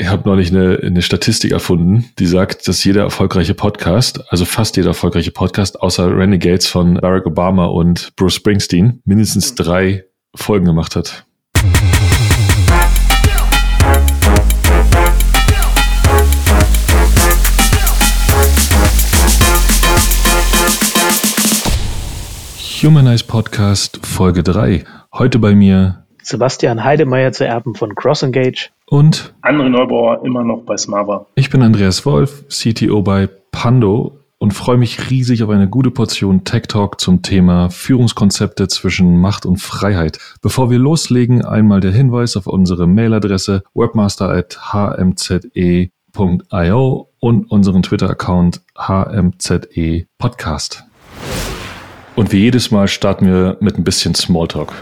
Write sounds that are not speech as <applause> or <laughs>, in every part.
Ich habe neulich eine, eine Statistik erfunden, die sagt, dass jeder erfolgreiche Podcast, also fast jeder erfolgreiche Podcast, außer Renegades von Barack Obama und Bruce Springsteen, mindestens drei Folgen gemacht hat. Humanize Podcast Folge 3. Heute bei mir Sebastian Heidemeyer zu Erben von CrossEngage und André Neubauer immer noch bei Smava. Ich bin Andreas Wolf, CTO bei Pando und freue mich riesig auf eine gute Portion Tech Talk zum Thema Führungskonzepte zwischen Macht und Freiheit. Bevor wir loslegen, einmal der Hinweis auf unsere Mailadresse webmaster.hmze.io und unseren Twitter-Account HMZE Podcast. Und wie jedes Mal starten wir mit ein bisschen Smalltalk.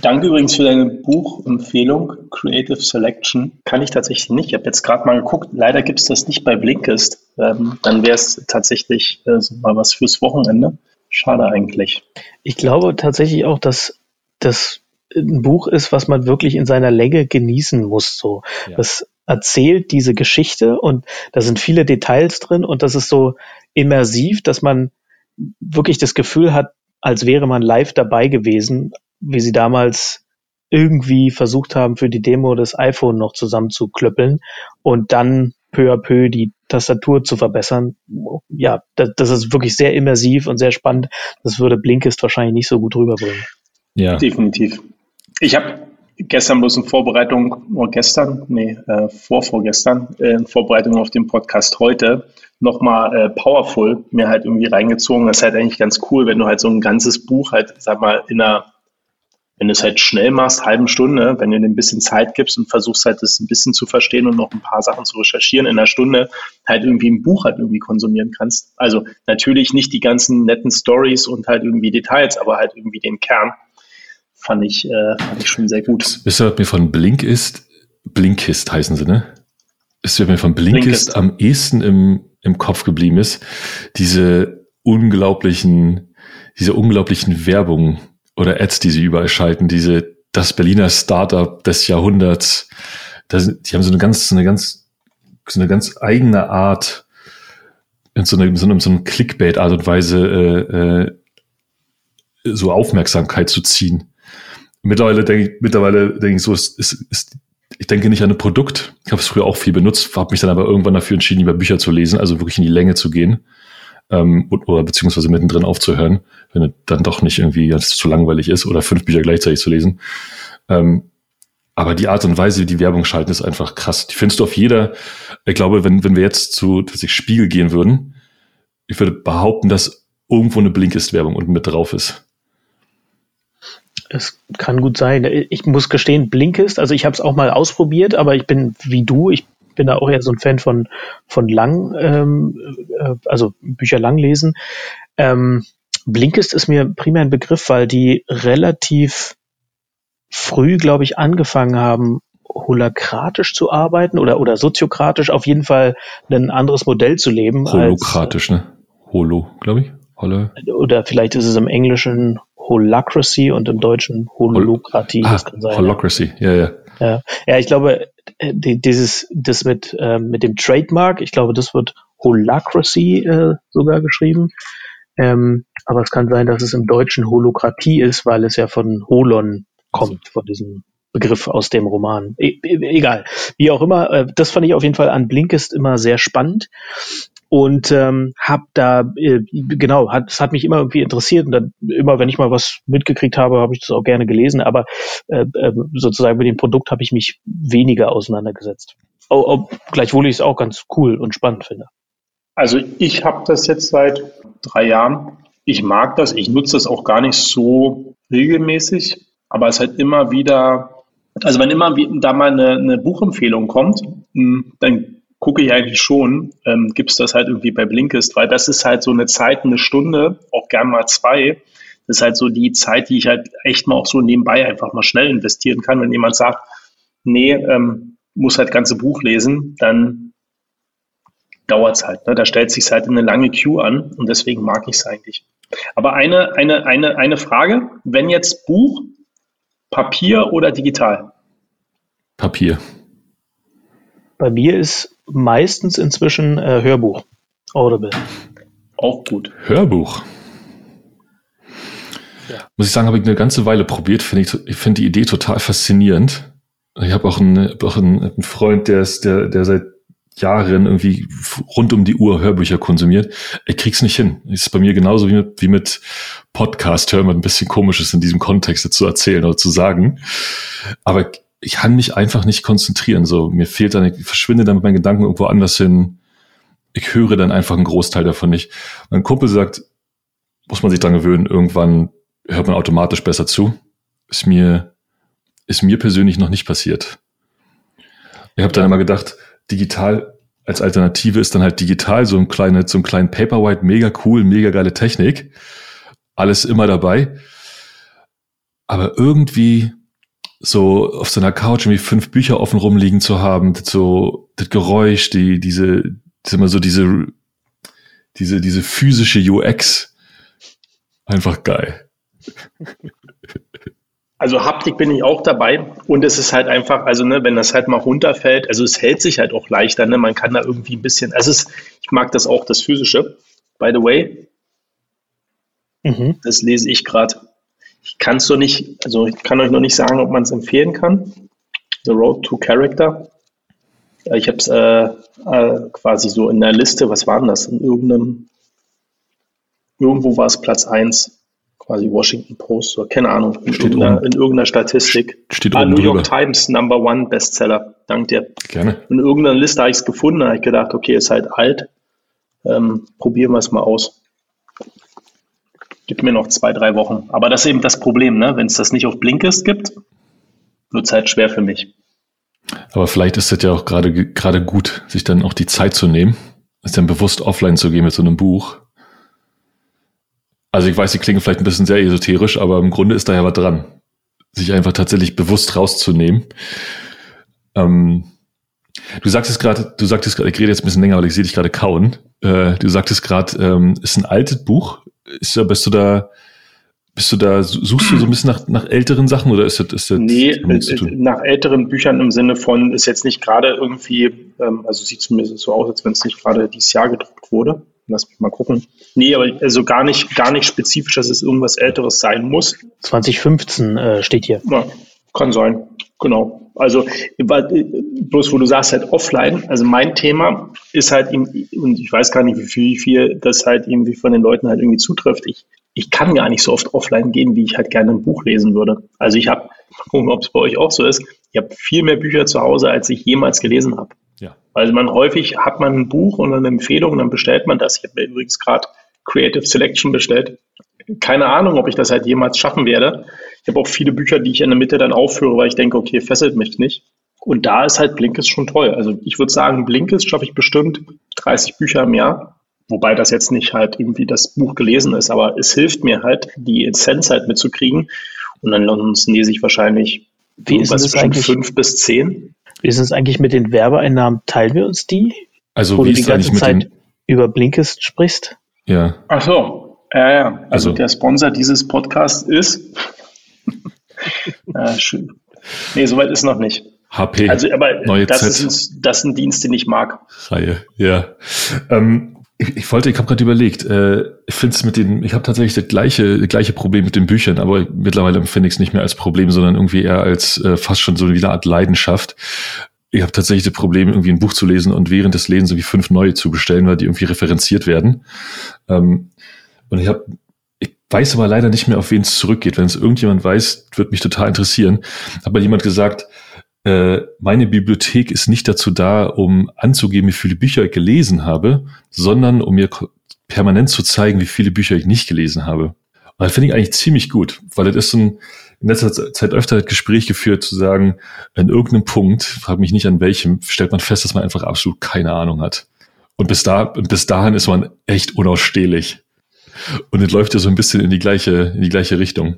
Danke übrigens für deine Buchempfehlung, Creative Selection. Kann ich tatsächlich nicht. Ich habe jetzt gerade mal geguckt. Leider gibt es das nicht bei Blinkist. Ähm, dann wäre es tatsächlich äh, so mal was fürs Wochenende. Schade eigentlich. Ich glaube tatsächlich auch, dass das ein Buch ist, was man wirklich in seiner Länge genießen muss. So, ja. das erzählt diese Geschichte und da sind viele Details drin und das ist so immersiv, dass man wirklich das Gefühl hat, als wäre man live dabei gewesen, wie sie damals irgendwie versucht haben, für die Demo das iPhone noch zusammenzuklöppeln und dann peu à peu die Tastatur zu verbessern. Ja, das, das ist wirklich sehr immersiv und sehr spannend. Das würde Blinkist wahrscheinlich nicht so gut rüberbringen. Ja. Definitiv. Ich habe gestern bloß in Vorbereitung, nur gestern, nee, äh, vorvorgestern, äh, in Vorbereitung auf den Podcast heute, nochmal äh, Powerful mir halt irgendwie reingezogen. Das ist halt eigentlich ganz cool, wenn du halt so ein ganzes Buch halt, sag mal, in einer, wenn du es halt schnell machst, halben Stunde, wenn du dir ein bisschen Zeit gibst und versuchst halt das ein bisschen zu verstehen und noch ein paar Sachen zu recherchieren, in einer Stunde halt irgendwie ein Buch halt irgendwie konsumieren kannst. Also natürlich nicht die ganzen netten Stories und halt irgendwie Details, aber halt irgendwie den Kern fand ich, äh, fand ich schon sehr gut. Wisst ihr, was mir von Blink ist? Blinkist heißen sie, ne? Ist mir von Blinkist, Blinkist. am ehesten im, im Kopf geblieben ist, diese unglaublichen, diese unglaublichen Werbungen oder Ads, die sie überall schalten, diese, das Berliner Startup des Jahrhunderts, das, die haben so eine ganz, so eine ganz, so eine ganz eigene Art, in so einer so eine, so eine Clickbait-Art und Weise, äh, äh, so Aufmerksamkeit zu ziehen. Mittlerweile denke ich, mittlerweile denke ich so, ist, ist, ist ich denke nicht an ein Produkt. Ich habe es früher auch viel benutzt, habe mich dann aber irgendwann dafür entschieden, lieber Bücher zu lesen, also wirklich in die Länge zu gehen ähm, oder beziehungsweise mittendrin aufzuhören, wenn es dann doch nicht irgendwie ganz zu langweilig ist oder fünf Bücher gleichzeitig zu lesen. Ähm, aber die Art und Weise, wie die Werbung schalten, ist einfach krass. Die findest du auf jeder, ich glaube, wenn, wenn wir jetzt zu sich Spiegel gehen würden, ich würde behaupten, dass irgendwo eine Blinkist-Werbung unten mit drauf ist. Es kann gut sein. Ich muss gestehen, Blinkist, also ich habe es auch mal ausprobiert, aber ich bin wie du, ich bin da auch eher so ein Fan von, von lang, ähm, äh, also Bücher lang lesen. Ähm, Blinkist ist mir primär ein Begriff, weil die relativ früh, glaube ich, angefangen haben, holokratisch zu arbeiten oder, oder soziokratisch, auf jeden Fall ein anderes Modell zu leben. Holokratisch, als, ne? Holo, glaube ich. Holle. Oder vielleicht ist es im Englischen Holacracy und im Deutschen Holokratie. Hol ah. Holacracy, ja, ja. Ja, ja ich glaube, äh, dieses, das mit, äh, mit dem Trademark, ich glaube, das wird Holacracy äh, sogar geschrieben. Ähm, aber es kann sein, dass es im Deutschen Holokratie ist, weil es ja von Holon kommt, von diesem Begriff aus dem Roman. E e egal. Wie auch immer, äh, das fand ich auf jeden Fall an Blinkist immer sehr spannend und ähm, habe da äh, genau hat es hat mich immer irgendwie interessiert. Und dann immer wenn ich mal was mitgekriegt habe habe ich das auch gerne gelesen. Aber äh, äh, sozusagen mit dem Produkt habe ich mich weniger auseinandergesetzt. Oh, oh, gleichwohl ich es auch ganz cool und spannend finde. Also ich habe das jetzt seit drei Jahren. Ich mag das. Ich nutze das auch gar nicht so regelmäßig. Aber es halt immer wieder also wenn immer da mal eine, eine Buchempfehlung kommt hm, dann gucke ich eigentlich schon, ähm, gibt es das halt irgendwie bei Blinkist, weil das ist halt so eine Zeit, eine Stunde, auch gern mal zwei. Das ist halt so die Zeit, die ich halt echt mal auch so nebenbei einfach mal schnell investieren kann. Wenn jemand sagt, nee, ähm, muss halt ganze Buch lesen, dann dauert es halt. Ne? Da stellt sich halt eine lange Queue an und deswegen mag ich es eigentlich. Aber eine, eine, eine, eine Frage, wenn jetzt Buch, Papier oder digital? Papier. Bei mir ist meistens inzwischen äh, Hörbuch. Audible. Auch gut. Hörbuch. Ja. Muss ich sagen, habe ich eine ganze Weile probiert. Finde ich, ich finde die Idee total faszinierend. Ich habe auch, einen, auch einen, Freund, der ist, der, der seit Jahren irgendwie rund um die Uhr Hörbücher konsumiert. Ich krieg's nicht hin. Ist bei mir genauso wie mit, wie mit Podcast hören, ein bisschen komisch ist in diesem Kontext zu erzählen oder zu sagen. Aber ich kann mich einfach nicht konzentrieren. So, mir fehlt dann, ich verschwinde dann mit meinen Gedanken irgendwo anders hin. Ich höre dann einfach einen Großteil davon nicht. Mein Kumpel sagt, muss man sich dran gewöhnen, irgendwann hört man automatisch besser zu. Ist mir, ist mir persönlich noch nicht passiert. Ich habe dann immer gedacht, digital als Alternative ist dann halt digital so ein kleine, so ein kleinen Paperwhite, mega cool, mega geile Technik. Alles immer dabei. Aber irgendwie so auf seiner Couch irgendwie fünf Bücher offen rumliegen zu haben, das so, das Geräusch, die, diese, das immer so diese, diese, diese physische UX. Einfach geil. Also Haptik bin ich auch dabei und es ist halt einfach, also ne, wenn das halt mal runterfällt, also es hält sich halt auch leichter, ne? man kann da irgendwie ein bisschen, also es, ich mag das auch, das Physische, by the way. Mhm. Das lese ich gerade. Ich kann es so nicht, also ich kann euch noch nicht sagen, ob man es empfehlen kann. The Road to Character. Ich habe es äh, äh, quasi so in der Liste, was war denn das? In irgendeinem, irgendwo war es Platz 1 quasi Washington Post oder keine Ahnung, in, irgendeiner, in irgendeiner, Statistik. Steht ah, New York drüber. Times, Number One Bestseller. Dank dir. Gerne. In irgendeiner Liste habe ich es gefunden, da habe ich gedacht, okay, ist halt alt. Ähm, probieren wir es mal aus. Gib mir noch zwei, drei Wochen. Aber das ist eben das Problem, ne? Wenn es das nicht auf Blinkist gibt, wird es halt schwer für mich. Aber vielleicht ist es ja auch gerade gerade gut, sich dann auch die Zeit zu nehmen, es dann bewusst offline zu gehen mit so einem Buch also ich weiß, die klingen vielleicht ein bisschen sehr esoterisch, aber im Grunde ist da ja was dran. Sich einfach tatsächlich bewusst rauszunehmen. Ähm, du sagtest gerade, du sagtest gerade, ich rede jetzt ein bisschen länger, weil ich sehe dich gerade kauen. Äh, du sagtest gerade, ähm, ist ein altes Buch. Ist, bist du da, bist du da, suchst du so ein bisschen nach, nach älteren Sachen oder ist das, ist das Nee, äh, nach älteren Büchern im Sinne von, ist jetzt nicht gerade irgendwie, ähm, also sieht zumindest so aus, als wenn es nicht gerade dieses Jahr gedruckt wurde. Lass mich mal gucken. Nee, aber also gar nicht, gar nicht spezifisch, dass es irgendwas Älteres sein muss. 2015 äh, steht hier. Ja, kann sein. Genau. Also, bloß wo du sagst halt offline, also mein Thema ist halt, und ich weiß gar nicht, wie viel, wie viel das halt irgendwie von den Leuten halt irgendwie zutrifft. Ich, ich kann gar nicht so oft offline gehen, wie ich halt gerne ein Buch lesen würde. Also ich habe, gucken, ob es bei euch auch so ist, ich habe viel mehr Bücher zu Hause, als ich jemals gelesen habe. Ja. Weil man häufig hat man ein Buch und eine Empfehlung und dann bestellt man das. Ich habe übrigens gerade Creative Selection bestellt. Keine Ahnung, ob ich das halt jemals schaffen werde. Ich habe auch viele Bücher, die ich in der Mitte dann aufführe, weil ich denke, okay, fesselt mich nicht. Und da ist halt Blinkist schon toll. Also ich würde sagen, Blinkist schaffe ich bestimmt 30 Bücher im Jahr. Wobei das jetzt nicht halt irgendwie das Buch gelesen ist, aber es hilft mir halt, die Essenz halt mitzukriegen. Und dann lese ich wahrscheinlich Wie ist das eigentlich? fünf bis zehn. Wie ist es eigentlich mit den Werbeeinnahmen? Teilen wir uns die? Also Wo wie du die ganze Zeit über Blinkist sprichst? Ja. Ach so. Ja, ja. Also, also der Sponsor dieses Podcasts ist. Ja, schön. Nee, soweit ist noch nicht. HP. Also, aber Neue das, Z. ist, das ist ein Dienst, den ich mag. Reihe, ja. Ähm, ich, ich wollte, ich habe gerade überlegt, äh, ich finde es mit den, ich habe tatsächlich das gleiche, das gleiche Problem mit den Büchern, aber mittlerweile empfinde ich es nicht mehr als Problem, sondern irgendwie eher als äh, fast schon so eine Art Leidenschaft. Ich habe tatsächlich das Problem, irgendwie ein Buch zu lesen und während des Lesens irgendwie fünf neue zu bestellen, weil die irgendwie referenziert werden. Ähm, und ich habe weiß aber leider nicht mehr, auf wen es zurückgeht. Wenn es irgendjemand weiß, wird mich total interessieren. Hat mal jemand gesagt, äh, meine Bibliothek ist nicht dazu da, um anzugeben, wie viele Bücher ich gelesen habe, sondern um mir permanent zu zeigen, wie viele Bücher ich nicht gelesen habe. Und das finde ich eigentlich ziemlich gut, weil das ist ein, in letzter Zeit öfter das Gespräch geführt, zu sagen, an irgendeinem Punkt, frage mich nicht an welchem, stellt man fest, dass man einfach absolut keine Ahnung hat. Und bis, da, bis dahin ist man echt unausstehlich. Und es läuft ja so ein bisschen in die gleiche, in die gleiche Richtung.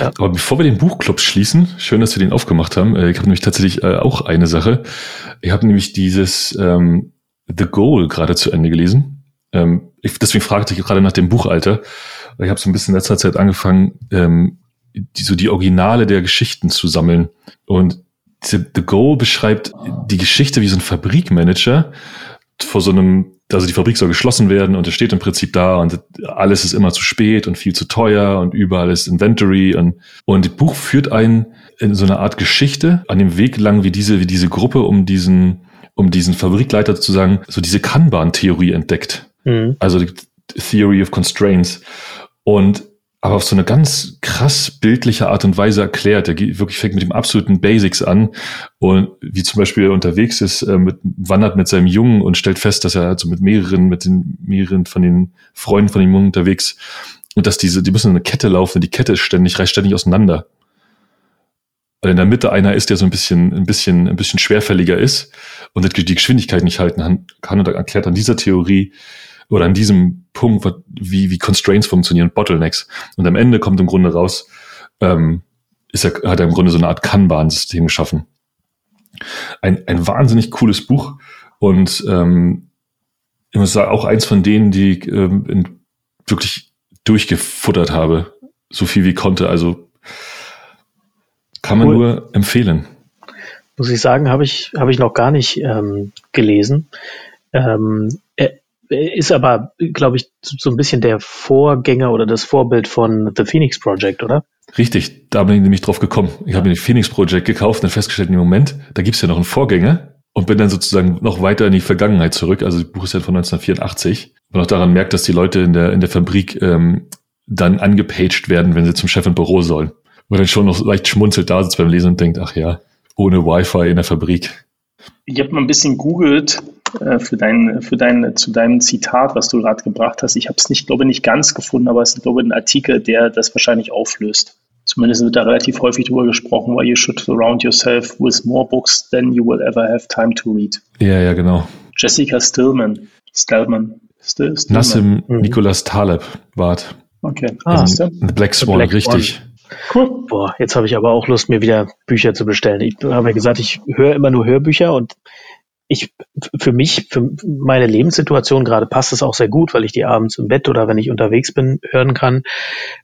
Ja. Aber bevor wir den Buchclub schließen, schön, dass wir den aufgemacht haben. Äh, ich habe nämlich tatsächlich äh, auch eine Sache. Ich habe nämlich dieses ähm, The Goal gerade zu Ende gelesen. Ähm, ich, deswegen fragte ich gerade nach dem Buchalter. Ich habe so ein bisschen in letzter Zeit angefangen, ähm, die, so die Originale der Geschichten zu sammeln. Und The Go beschreibt die Geschichte wie so ein Fabrikmanager vor so einem, also die Fabrik soll geschlossen werden und er steht im Prinzip da und alles ist immer zu spät und viel zu teuer und überall ist Inventory und, und das Buch führt einen in so eine Art Geschichte an dem Weg lang, wie diese, wie diese Gruppe um diesen, um diesen Fabrikleiter sozusagen so diese Kanban-Theorie entdeckt. Mhm. Also die Theory of Constraints. Und aber auf so eine ganz krass bildliche Art und Weise erklärt. Er wirklich fängt mit dem absoluten Basics an und wie zum Beispiel unterwegs ist, äh, mit, wandert mit seinem Jungen und stellt fest, dass er also mit mehreren, mit den mehreren von den Freunden von dem Jungen unterwegs und dass diese, die müssen in eine Kette laufen, die Kette ist ständig, reißt ständig auseinander. Weil in der Mitte einer ist, der so ein bisschen, ein bisschen, ein bisschen schwerfälliger ist und die Geschwindigkeit nicht halten kann und erklärt an dieser Theorie, oder an diesem Punkt, wie, wie Constraints funktionieren, Bottlenecks. Und am Ende kommt im Grunde raus, ähm, ist er, hat er im Grunde so eine Art Kanban-System geschaffen. Ein, ein wahnsinnig cooles Buch und ähm, ich muss sagen, auch eins von denen, die ähm, in, wirklich durchgefuttert habe, so viel wie konnte. Also kann man cool. nur empfehlen. Muss ich sagen, habe ich, habe ich noch gar nicht ähm, gelesen. Ähm, ist aber, glaube ich, so ein bisschen der Vorgänger oder das Vorbild von The Phoenix Project, oder? Richtig, da bin ich nämlich drauf gekommen. Ich habe mir den Phoenix Project gekauft und festgestellt, im Moment, da gibt's ja noch einen Vorgänger und bin dann sozusagen noch weiter in die Vergangenheit zurück. Also das Buch ist ja von 1984. Und auch daran merkt, dass die Leute in der, in der Fabrik ähm, dann angepaged werden, wenn sie zum Chef im Büro sollen. Und dann schon noch leicht schmunzelt da sitzt beim Lesen und denkt, ach ja, ohne Wi-Fi in der Fabrik. Ich habe mal ein bisschen googelt äh, für dein, für dein, zu deinem Zitat, was du gerade gebracht hast. Ich habe es nicht, glaube nicht ganz gefunden, aber es ist, glaube ich, ein Artikel, der das wahrscheinlich auflöst. Zumindest wird da relativ häufig drüber gesprochen, weil you should surround yourself with more books than you will ever have time to read. Ja, ja, genau. Jessica Stillman. Stillman. Still, Stillman. Nassim mhm. Nicholas Taleb, Wart. Okay. Ah, The Black Swan, Black richtig. Swan. Cool. Boah, jetzt habe ich aber auch Lust, mir wieder Bücher zu bestellen. Ich habe ja gesagt, ich höre immer nur Hörbücher und ich, für mich, für meine Lebenssituation gerade passt es auch sehr gut, weil ich die abends im Bett oder wenn ich unterwegs bin hören kann.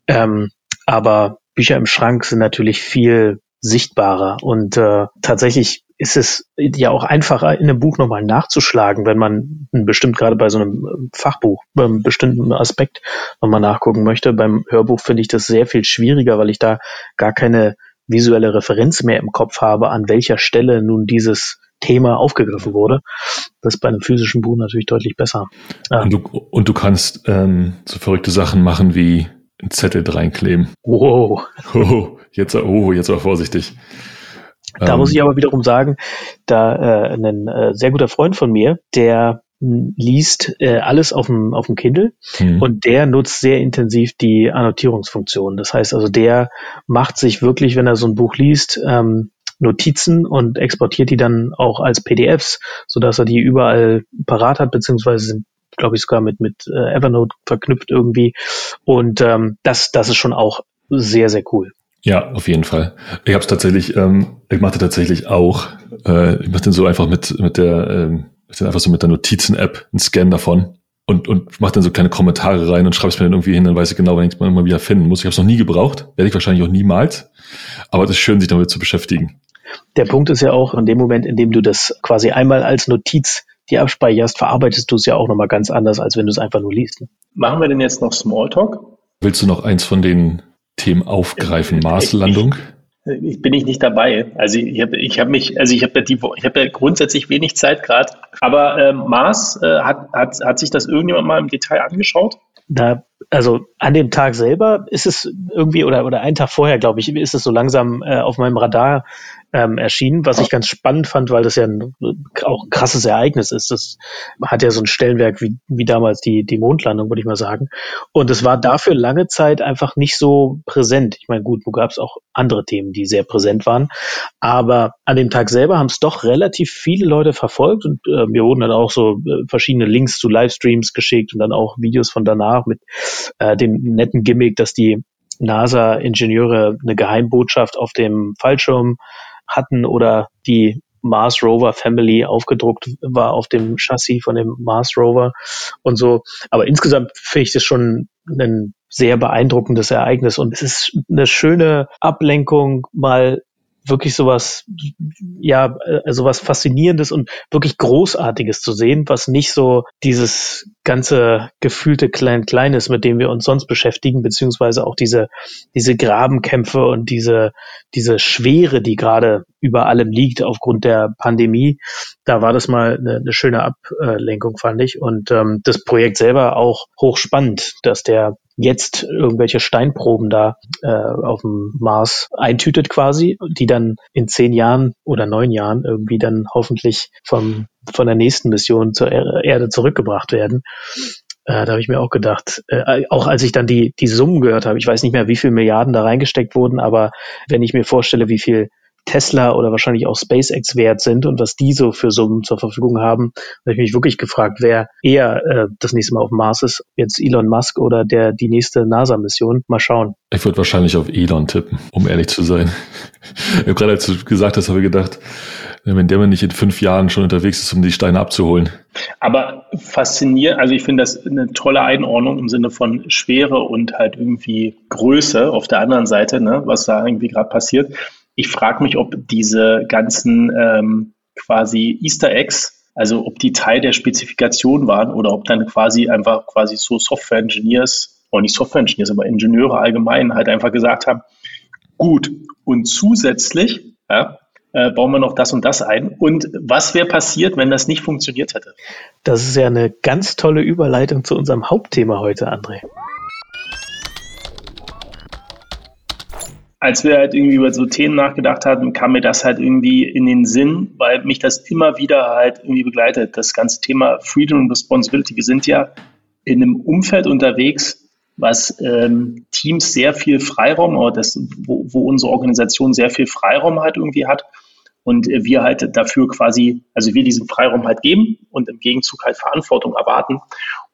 Ähm, aber Bücher im Schrank sind natürlich viel sichtbarer und äh, tatsächlich ist es ja auch einfacher, in einem Buch nochmal nachzuschlagen, wenn man bestimmt gerade bei so einem Fachbuch, beim bestimmten Aspekt nochmal nachgucken möchte. Beim Hörbuch finde ich das sehr viel schwieriger, weil ich da gar keine visuelle Referenz mehr im Kopf habe, an welcher Stelle nun dieses Thema aufgegriffen wurde. Das ist bei einem physischen Buch natürlich deutlich besser. Und, du, und du kannst ähm, so verrückte Sachen machen wie einen Zettel reinkleben. Wow. Oh, jetzt, oh, jetzt aber vorsichtig. Da ähm, muss ich aber wiederum sagen, da äh, ein äh, sehr guter Freund von mir, der liest äh, alles auf dem, auf dem Kindle mhm. und der nutzt sehr intensiv die Annotierungsfunktion. Das heißt also, der macht sich wirklich, wenn er so ein Buch liest, ähm, Notizen und exportiert die dann auch als PDFs, sodass er die überall parat hat, beziehungsweise sind glaube ich sogar mit mit äh, Evernote verknüpft irgendwie und ähm, das das ist schon auch sehr sehr cool. Ja, auf jeden Fall. Ich habe es tatsächlich, ähm, ich machte tatsächlich auch, äh, ich mache den so einfach mit mit der, ähm, einfach so mit der Notizen-App einen Scan davon und, und mache dann so kleine Kommentare rein und schreibe es mir dann irgendwie hin, dann weiß ich genau, wenn ich es mal wieder finden muss. Ich habe es noch nie gebraucht, werde ich wahrscheinlich auch niemals, aber es ist schön, sich damit zu beschäftigen. Der Punkt ist ja auch, in dem Moment, in dem du das quasi einmal als Notiz die abspeicherst, verarbeitest du es ja auch nochmal ganz anders, als wenn du es einfach nur liest. Machen wir denn jetzt noch Smalltalk? Willst du noch eins von den Themen aufgreifen? Marslandung? Ich, ich bin ich nicht dabei. Also ich habe ich hab mich, also ich habe ja die, ich habe ja grundsätzlich wenig Zeit gerade. Aber äh, Mars, äh, hat, hat, hat sich das irgendjemand mal im Detail angeschaut? Da, also an dem Tag selber ist es irgendwie, oder, oder einen Tag vorher, glaube ich, ist es so langsam äh, auf meinem Radar ähm, erschienen, was ich ganz spannend fand, weil das ja ein, auch ein krasses Ereignis ist. Das hat ja so ein Stellenwerk wie, wie damals die, die Mondlandung, würde ich mal sagen. Und es war dafür lange Zeit einfach nicht so präsent. Ich meine, gut, wo gab es auch andere Themen, die sehr präsent waren. Aber an dem Tag selber haben es doch relativ viele Leute verfolgt und äh, mir wurden dann auch so äh, verschiedene Links zu Livestreams geschickt und dann auch Videos von danach mit äh, dem netten Gimmick, dass die NASA-Ingenieure eine Geheimbotschaft auf dem Fallschirm hatten oder die Mars Rover Family aufgedruckt war auf dem Chassis von dem Mars Rover und so. Aber insgesamt finde ich das schon ein sehr beeindruckendes Ereignis und es ist eine schöne Ablenkung, mal wirklich sowas, ja, äh, sowas Faszinierendes und wirklich Großartiges zu sehen, was nicht so dieses ganze gefühlte Klein-Klein ist, mit dem wir uns sonst beschäftigen, beziehungsweise auch diese, diese Grabenkämpfe und diese, diese Schwere, die gerade über allem liegt aufgrund der Pandemie. Da war das mal eine, eine schöne Ablenkung, fand ich. Und ähm, das Projekt selber auch hochspannend, dass der jetzt irgendwelche Steinproben da äh, auf dem Mars eintütet quasi, die dann in zehn Jahren oder neun Jahren irgendwie dann hoffentlich vom, von der nächsten Mission zur Erde zurückgebracht werden. Äh, da habe ich mir auch gedacht, äh, auch als ich dann die, die Summen gehört habe, ich weiß nicht mehr, wie viel Milliarden da reingesteckt wurden, aber wenn ich mir vorstelle, wie viel Tesla oder wahrscheinlich auch SpaceX wert sind und was die so für Summen zur Verfügung haben, habe ich mich wirklich gefragt, wer eher äh, das nächste Mal auf dem Mars ist, jetzt Elon Musk oder der die nächste NASA-Mission. Mal schauen. Ich würde wahrscheinlich auf Elon tippen, um ehrlich zu sein. Gerade als du gesagt hast, habe ich gedacht, wenn der mal nicht in fünf Jahren schon unterwegs ist, um die Steine abzuholen. Aber faszinierend, also ich finde das eine tolle Einordnung im Sinne von Schwere und halt irgendwie Größe auf der anderen Seite, ne, was da irgendwie gerade passiert. Ich frage mich, ob diese ganzen ähm, quasi Easter Eggs, also ob die Teil der Spezifikation waren oder ob dann quasi einfach quasi so Software Engineers, oder nicht Software Engineers, aber Ingenieure allgemein halt einfach gesagt haben, gut, und zusätzlich ja, äh, bauen wir noch das und das ein. Und was wäre passiert, wenn das nicht funktioniert hätte? Das ist ja eine ganz tolle Überleitung zu unserem Hauptthema heute, André. Als wir halt irgendwie über so Themen nachgedacht hatten, kam mir das halt irgendwie in den Sinn, weil mich das immer wieder halt irgendwie begleitet. Das ganze Thema Freedom and Responsibility. Wir sind ja in einem Umfeld unterwegs, was ähm, Teams sehr viel Freiraum, oder das, wo, wo unsere Organisation sehr viel Freiraum halt irgendwie hat. Und wir halt dafür quasi, also wir diesen Freiraum halt geben und im Gegenzug halt Verantwortung erwarten.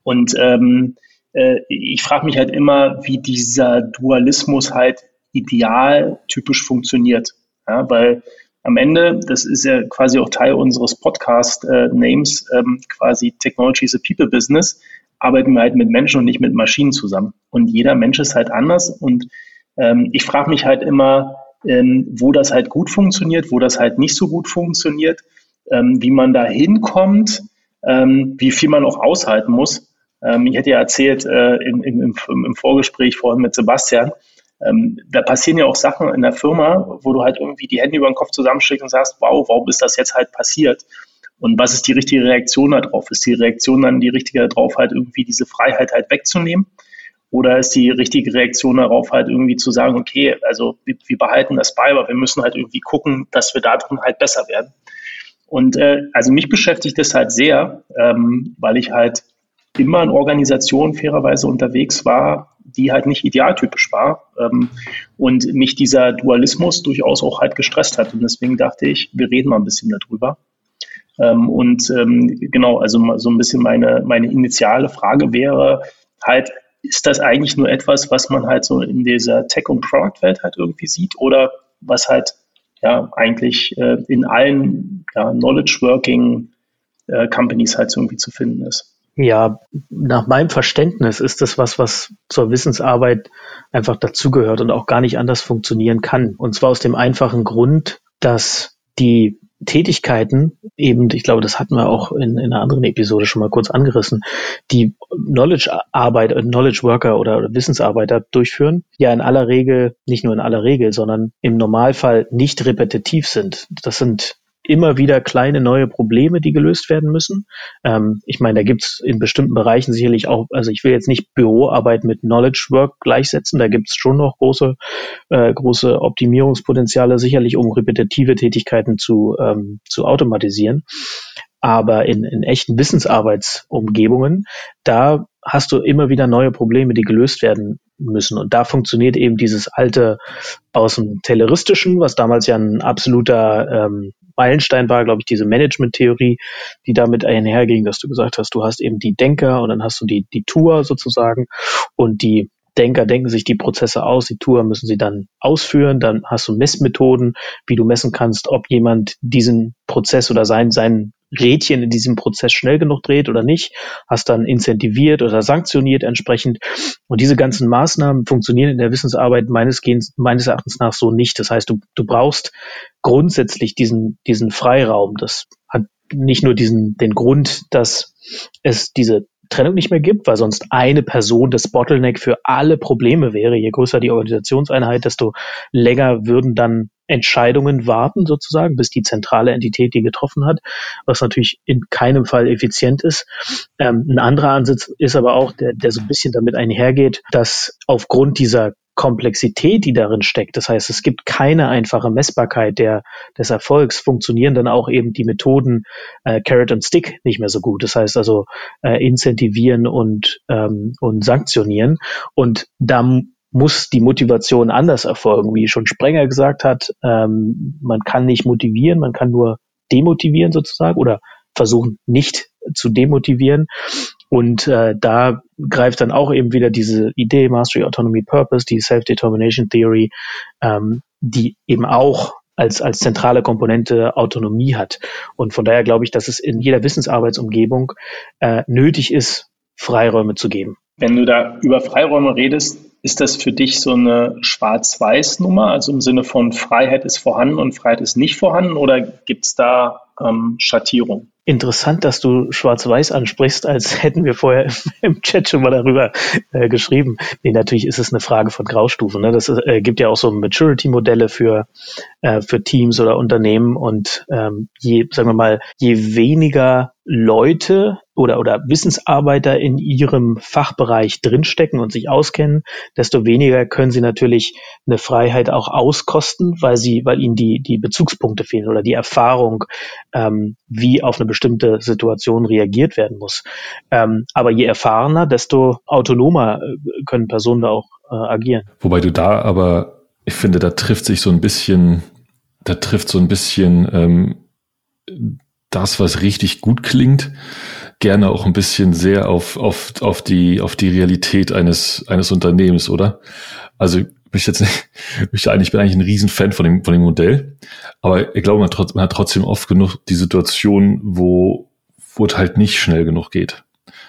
Und ähm, äh, ich frage mich halt immer, wie dieser Dualismus halt ideal typisch funktioniert. Ja, weil am Ende, das ist ja quasi auch Teil unseres Podcast-Names, äh, ähm, quasi Technology is a People Business, arbeiten wir halt mit Menschen und nicht mit Maschinen zusammen. Und jeder Mensch ist halt anders. Und ähm, ich frage mich halt immer, ähm, wo das halt gut funktioniert, wo das halt nicht so gut funktioniert, ähm, wie man da hinkommt, ähm, wie viel man auch aushalten muss. Ähm, ich hätte ja erzählt äh, in, im, im Vorgespräch vorhin mit Sebastian, ähm, da passieren ja auch Sachen in der Firma, wo du halt irgendwie die Hände über den Kopf zusammenschlägst und sagst, wow, warum ist das jetzt halt passiert? Und was ist die richtige Reaktion darauf? Ist die Reaktion dann die richtige darauf, halt irgendwie diese Freiheit halt wegzunehmen? Oder ist die richtige Reaktion darauf halt irgendwie zu sagen, okay, also wir, wir behalten das bei, aber wir müssen halt irgendwie gucken, dass wir da drin halt besser werden. Und äh, also mich beschäftigt das halt sehr, ähm, weil ich halt immer in Organisationen fairerweise unterwegs war, die halt nicht idealtypisch war ähm, und mich dieser Dualismus durchaus auch halt gestresst hat. Und deswegen dachte ich, wir reden mal ein bisschen darüber. Ähm, und ähm, genau, also so ein bisschen meine, meine initiale Frage wäre halt, ist das eigentlich nur etwas, was man halt so in dieser Tech- und Product-Welt halt irgendwie sieht oder was halt ja eigentlich äh, in allen ja, Knowledge-Working äh, halt so irgendwie zu finden ist? Ja, nach meinem Verständnis ist das was, was zur Wissensarbeit einfach dazugehört und auch gar nicht anders funktionieren kann. Und zwar aus dem einfachen Grund, dass die Tätigkeiten eben, ich glaube, das hatten wir auch in, in einer anderen Episode schon mal kurz angerissen, die Knowledge-Arbeit, Knowledge Worker oder Wissensarbeiter durchführen, ja in aller Regel, nicht nur in aller Regel, sondern im Normalfall nicht repetitiv sind. Das sind immer wieder kleine neue Probleme, die gelöst werden müssen. Ähm, ich meine, da gibt's in bestimmten Bereichen sicherlich auch, also ich will jetzt nicht Büroarbeit mit Knowledge Work gleichsetzen, da gibt's schon noch große, äh, große Optimierungspotenziale, sicherlich um repetitive Tätigkeiten zu, ähm, zu automatisieren. Aber in, in echten Wissensarbeitsumgebungen, da hast du immer wieder neue Probleme, die gelöst werden müssen. Und da funktioniert eben dieses alte aus dem Tayloristischen, was damals ja ein absoluter ähm, Meilenstein war, glaube ich, diese Management-Theorie, die damit einherging, dass du gesagt hast, du hast eben die Denker und dann hast du die, die Tour sozusagen und die Denker denken sich die Prozesse aus, die Tour müssen sie dann ausführen, dann hast du Messmethoden, wie du messen kannst, ob jemand diesen Prozess oder sein, sein Rädchen in diesem Prozess schnell genug dreht oder nicht, hast dann incentiviert oder sanktioniert entsprechend. Und diese ganzen Maßnahmen funktionieren in der Wissensarbeit meines, Gehens, meines Erachtens nach so nicht. Das heißt, du, du brauchst grundsätzlich diesen, diesen Freiraum. Das hat nicht nur diesen, den Grund, dass es diese Trennung nicht mehr gibt, weil sonst eine Person das Bottleneck für alle Probleme wäre. Je größer die Organisationseinheit, desto länger würden dann Entscheidungen warten, sozusagen, bis die zentrale Entität die getroffen hat, was natürlich in keinem Fall effizient ist. Ähm, ein anderer Ansatz ist aber auch, der, der so ein bisschen damit einhergeht, dass aufgrund dieser Komplexität, die darin steckt. Das heißt, es gibt keine einfache Messbarkeit der, des Erfolgs, funktionieren dann auch eben die Methoden äh, Carrot and Stick nicht mehr so gut. Das heißt also äh, incentivieren und, ähm, und sanktionieren. Und da muss die Motivation anders erfolgen, wie schon Sprenger gesagt hat. Ähm, man kann nicht motivieren, man kann nur demotivieren sozusagen oder versuchen nicht zu demotivieren. Und äh, da greift dann auch eben wieder diese Idee Mastery, Autonomy, Purpose, die Self-Determination Theory, ähm, die eben auch als, als zentrale Komponente Autonomie hat. Und von daher glaube ich, dass es in jeder Wissensarbeitsumgebung äh, nötig ist, Freiräume zu geben. Wenn du da über Freiräume redest, ist das für dich so eine Schwarz-Weiß-Nummer, also im Sinne von Freiheit ist vorhanden und Freiheit ist nicht vorhanden, oder gibt es da ähm, Schattierung? Interessant, dass du Schwarz-Weiß ansprichst, als <laughs> hätten wir vorher im Chat schon mal darüber äh, geschrieben. Nee, natürlich ist es eine Frage von Graustufen. Ne? Das äh, gibt ja auch so Maturity-Modelle für, äh, für Teams oder Unternehmen und ähm, je, sagen wir mal, je weniger Leute oder, oder Wissensarbeiter in ihrem Fachbereich drinstecken und sich auskennen, desto weniger können sie natürlich eine Freiheit auch auskosten, weil sie, weil ihnen die, die Bezugspunkte fehlen oder die Erfahrung, ähm, wie auf eine bestimmte Situation reagiert werden muss. Ähm, aber je erfahrener, desto autonomer äh, können Personen da auch äh, agieren. Wobei du da aber, ich finde, da trifft sich so ein bisschen, da trifft so ein bisschen ähm, das, was richtig gut klingt, gerne auch ein bisschen sehr auf, auf, auf, die, auf die Realität eines, eines Unternehmens, oder? Also ich jetzt nicht, <laughs> ich bin eigentlich ein Riesenfan von dem, von dem Modell, aber ich glaube, man hat trotzdem oft genug die Situation, wo, wo es halt nicht schnell genug geht,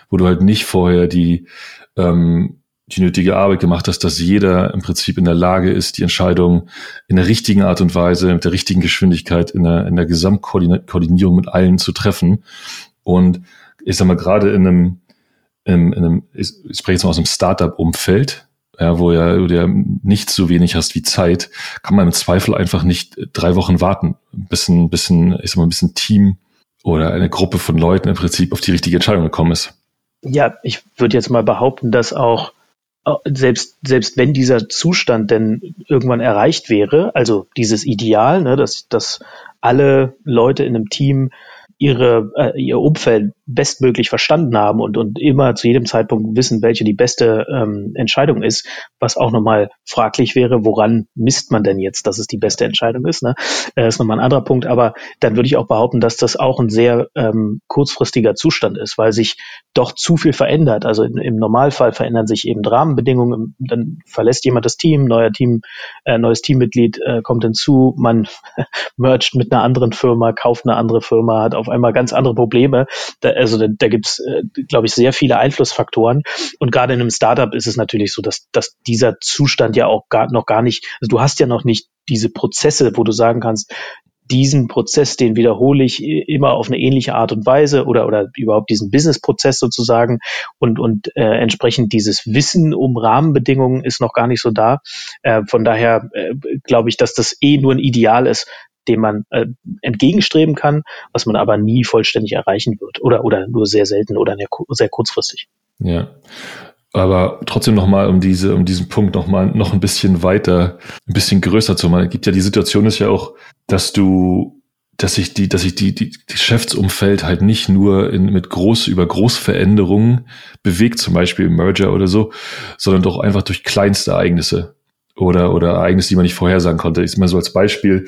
wo du halt nicht vorher die, ähm, die nötige Arbeit gemacht hast, dass jeder im Prinzip in der Lage ist, die Entscheidung in der richtigen Art und Weise, mit der richtigen Geschwindigkeit, in der, in der Gesamtkoordinierung mit allen zu treffen. Und ich sag mal, gerade in einem, in, in einem ich spreche jetzt mal aus einem Startup-Umfeld, ja, wo ja du ja nicht so wenig hast wie Zeit, kann man im Zweifel einfach nicht drei Wochen warten, bis ein bisschen, ich sag mal, ein bisschen Team oder eine Gruppe von Leuten im Prinzip auf die richtige Entscheidung gekommen ist. Ja, ich würde jetzt mal behaupten, dass auch selbst, selbst wenn dieser Zustand denn irgendwann erreicht wäre, also dieses Ideal, ne, dass, dass alle Leute in einem Team ihre, äh, ihr Umfeld bestmöglich verstanden haben und, und immer zu jedem Zeitpunkt wissen, welche die beste ähm, Entscheidung ist, was auch nochmal fraglich wäre, woran misst man denn jetzt, dass es die beste Entscheidung ist. Ne? Äh, ist nochmal ein anderer Punkt, aber dann würde ich auch behaupten, dass das auch ein sehr ähm, kurzfristiger Zustand ist, weil sich doch zu viel verändert. Also in, im Normalfall verändern sich eben Rahmenbedingungen, dann verlässt jemand das Team, neuer Team, äh, neues Teammitglied äh, kommt hinzu, man <laughs> mergt mit einer anderen Firma, kauft eine andere Firma, hat auf einmal ganz andere Probleme. Da, also da, da gibt es, äh, glaube ich, sehr viele Einflussfaktoren. Und gerade in einem Startup ist es natürlich so, dass, dass dieser Zustand ja auch gar, noch gar nicht, also du hast ja noch nicht diese Prozesse, wo du sagen kannst, diesen Prozess, den wiederhole ich immer auf eine ähnliche Art und Weise oder, oder überhaupt diesen Business-Prozess sozusagen und, und äh, entsprechend dieses Wissen um Rahmenbedingungen ist noch gar nicht so da. Äh, von daher äh, glaube ich, dass das eh nur ein Ideal ist, dem man äh, entgegenstreben kann, was man aber nie vollständig erreichen wird oder, oder nur sehr selten oder sehr kurzfristig. Ja. Aber trotzdem nochmal, um diese, um diesen Punkt nochmal noch ein bisschen weiter, ein bisschen größer zu machen. Es gibt ja die Situation ist ja auch, dass du, dass sich die, dass sich die, die, die Geschäftsumfeld halt nicht nur in, mit groß, über Großveränderungen bewegt, zum Beispiel Merger oder so, sondern doch einfach durch kleinste Ereignisse oder, oder Ereignisse, die man nicht vorhersagen konnte. Ich mal so als Beispiel,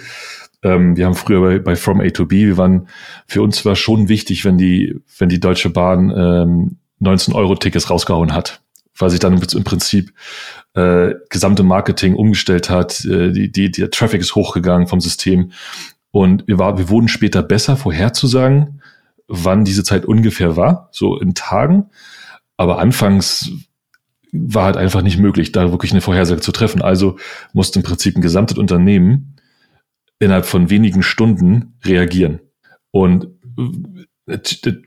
ähm, wir haben früher bei, bei From A to B, wir waren, für uns war schon wichtig, wenn die, wenn die Deutsche Bahn ähm, 19 Euro Tickets rausgehauen hat, weil sich dann im Prinzip äh, gesamte Marketing umgestellt hat, äh, die, die, der Traffic ist hochgegangen vom System und wir, war, wir wurden später besser vorherzusagen, wann diese Zeit ungefähr war, so in Tagen. Aber anfangs war halt einfach nicht möglich, da wirklich eine Vorhersage zu treffen. Also musste im Prinzip ein gesamtes Unternehmen innerhalb von wenigen Stunden reagieren. Und äh,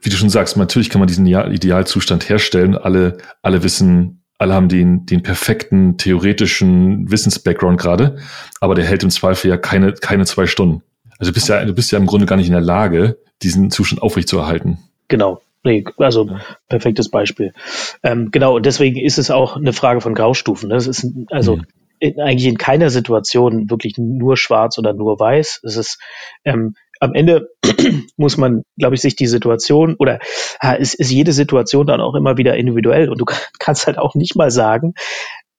wie du schon sagst, natürlich kann man diesen Idealzustand herstellen. Alle, alle wissen, alle haben den, den perfekten theoretischen Wissensbackground gerade, aber der hält im Zweifel ja keine, keine zwei Stunden. Also du bist ja, du bist ja im Grunde gar nicht in der Lage, diesen Zustand aufrechtzuerhalten. Genau. Nee, also perfektes Beispiel. Ähm, genau, und deswegen ist es auch eine Frage von Graustufen. Ne? Das ist also mhm. In, eigentlich in keiner Situation wirklich nur schwarz oder nur weiß. Es ist ähm, am Ende <clears throat> muss man, glaube ich, sich die Situation oder ja, ist, ist jede Situation dann auch immer wieder individuell und du <laughs> kannst halt auch nicht mal sagen,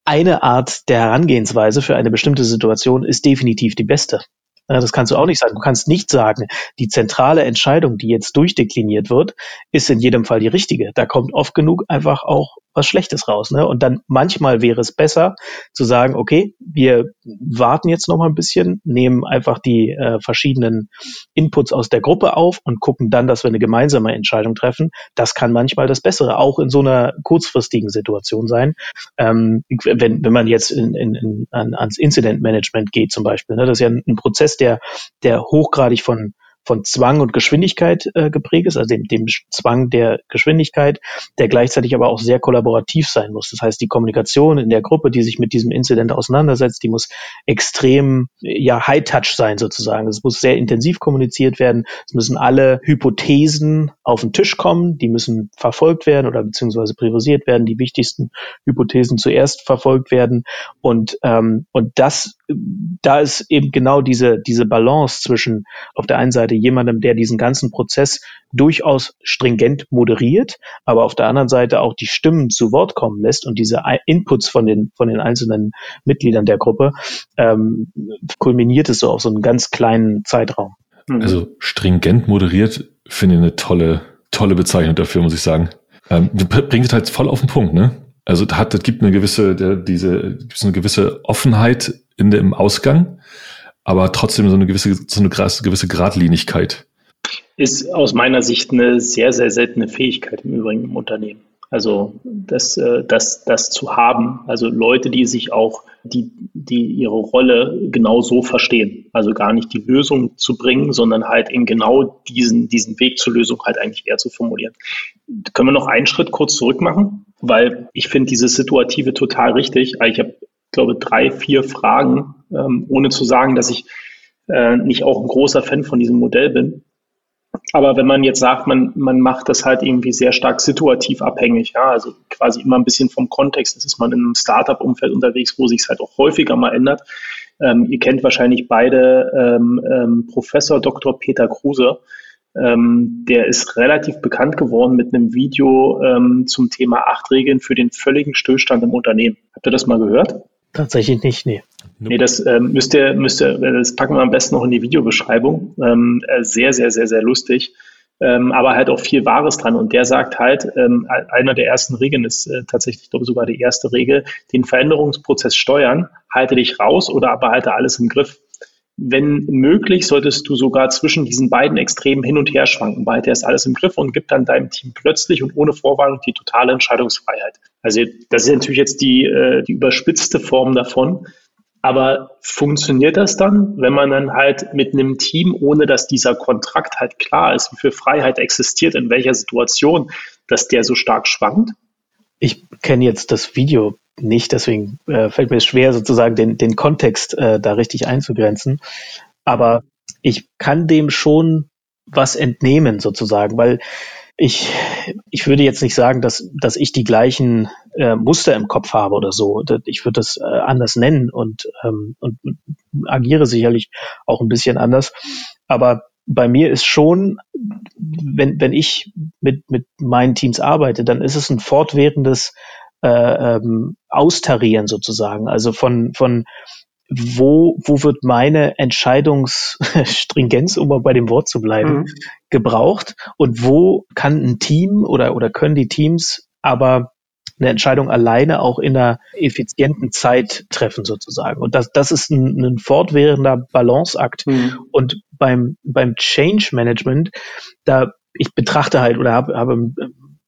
eine Art der Herangehensweise für eine bestimmte Situation ist definitiv die beste. Das kannst du auch nicht sagen. Du kannst nicht sagen, die zentrale Entscheidung, die jetzt durchdekliniert wird, ist in jedem Fall die richtige. Da kommt oft genug einfach auch was Schlechtes raus. Ne? Und dann manchmal wäre es besser zu sagen, okay, wir warten jetzt noch mal ein bisschen, nehmen einfach die äh, verschiedenen Inputs aus der Gruppe auf und gucken dann, dass wir eine gemeinsame Entscheidung treffen. Das kann manchmal das Bessere, auch in so einer kurzfristigen Situation sein. Ähm, wenn, wenn man jetzt in, in, in, an, ans Incident Management geht zum Beispiel, ne? das ist ja ein, ein Prozess, der, der hochgradig von von Zwang und Geschwindigkeit äh, geprägt ist, also dem, dem Zwang der Geschwindigkeit, der gleichzeitig aber auch sehr kollaborativ sein muss. Das heißt, die Kommunikation in der Gruppe, die sich mit diesem Incident auseinandersetzt, die muss extrem ja High-Touch sein sozusagen. Es muss sehr intensiv kommuniziert werden. Es müssen alle Hypothesen auf den Tisch kommen, die müssen verfolgt werden oder beziehungsweise priorisiert werden. Die wichtigsten Hypothesen zuerst verfolgt werden und ähm, und das da ist eben genau diese diese Balance zwischen auf der einen Seite Seite jemandem, der diesen ganzen Prozess durchaus stringent moderiert, aber auf der anderen Seite auch die Stimmen zu Wort kommen lässt und diese Inputs von den, von den einzelnen Mitgliedern der Gruppe, ähm, kulminiert es so auf so einen ganz kleinen Zeitraum. Mhm. Also stringent moderiert finde ich eine tolle, tolle Bezeichnung dafür, muss ich sagen. Ähm, bringt es halt voll auf den Punkt, ne? Also hat, das gibt eine gewisse, der, diese, gibt eine gewisse Offenheit in dem Ausgang, aber trotzdem so eine gewisse, so eine gewisse Gradlinigkeit. Ist aus meiner Sicht eine sehr, sehr seltene Fähigkeit im Übrigen im Unternehmen. Also das, äh, das, das zu haben, also Leute, die sich auch, die, die ihre Rolle genau so verstehen. Also gar nicht die Lösung zu bringen, sondern halt in genau diesen, diesen Weg zur Lösung halt eigentlich eher zu formulieren. Können wir noch einen Schritt kurz zurück machen? Weil ich finde diese Situative total richtig. Ich habe glaube, drei, vier Fragen, ähm, ohne zu sagen, dass ich äh, nicht auch ein großer Fan von diesem Modell bin. Aber wenn man jetzt sagt, man, man macht das halt irgendwie sehr stark situativ abhängig, ja, also quasi immer ein bisschen vom Kontext, das ist man in einem Startup-Umfeld unterwegs, wo sich es halt auch häufiger mal ändert. Ähm, ihr kennt wahrscheinlich beide ähm, ähm, Professor Dr. Peter Kruse. Ähm, der ist relativ bekannt geworden mit einem Video ähm, zum Thema acht Regeln für den völligen Stillstand im Unternehmen. Habt ihr das mal gehört? Tatsächlich nicht, nee. Nee, das ähm, müsst ihr, müsst ihr, das packen wir am besten noch in die Videobeschreibung. Ähm, äh, sehr, sehr, sehr, sehr lustig. Ähm, aber halt auch viel Wahres dran. Und der sagt halt, ähm, einer der ersten Regeln ist äh, tatsächlich, glaube sogar die erste Regel, den Veränderungsprozess steuern, halte dich raus oder aber halte alles im Griff. Wenn möglich, solltest du sogar zwischen diesen beiden Extremen hin und her schwanken. Behalte erst alles im Griff und gib dann deinem Team plötzlich und ohne Vorwarnung die totale Entscheidungsfreiheit. Also das ist natürlich jetzt die, äh, die überspitzte Form davon. Aber funktioniert das dann, wenn man dann halt mit einem Team, ohne dass dieser Kontrakt halt klar ist, wie viel Freiheit existiert, in welcher Situation, dass der so stark schwankt? Ich kenne jetzt das Video nicht. Deswegen äh, fällt mir es schwer, sozusagen den, den Kontext äh, da richtig einzugrenzen. Aber ich kann dem schon was entnehmen, sozusagen, weil ich, ich würde jetzt nicht sagen, dass, dass ich die gleichen äh, Muster im Kopf habe oder so. Ich würde das äh, anders nennen und, ähm, und agiere sicherlich auch ein bisschen anders. Aber bei mir ist schon, wenn, wenn ich mit, mit meinen Teams arbeite, dann ist es ein fortwährendes äh, ähm, austarieren sozusagen. Also von, von wo, wo wird meine Entscheidungsstringenz, um mal bei dem Wort zu bleiben, mhm. gebraucht und wo kann ein Team oder, oder können die Teams aber eine Entscheidung alleine auch in einer effizienten Zeit treffen sozusagen. Und das, das ist ein, ein fortwährender Balanceakt. Mhm. Und beim, beim Change Management, da ich betrachte halt oder habe, habe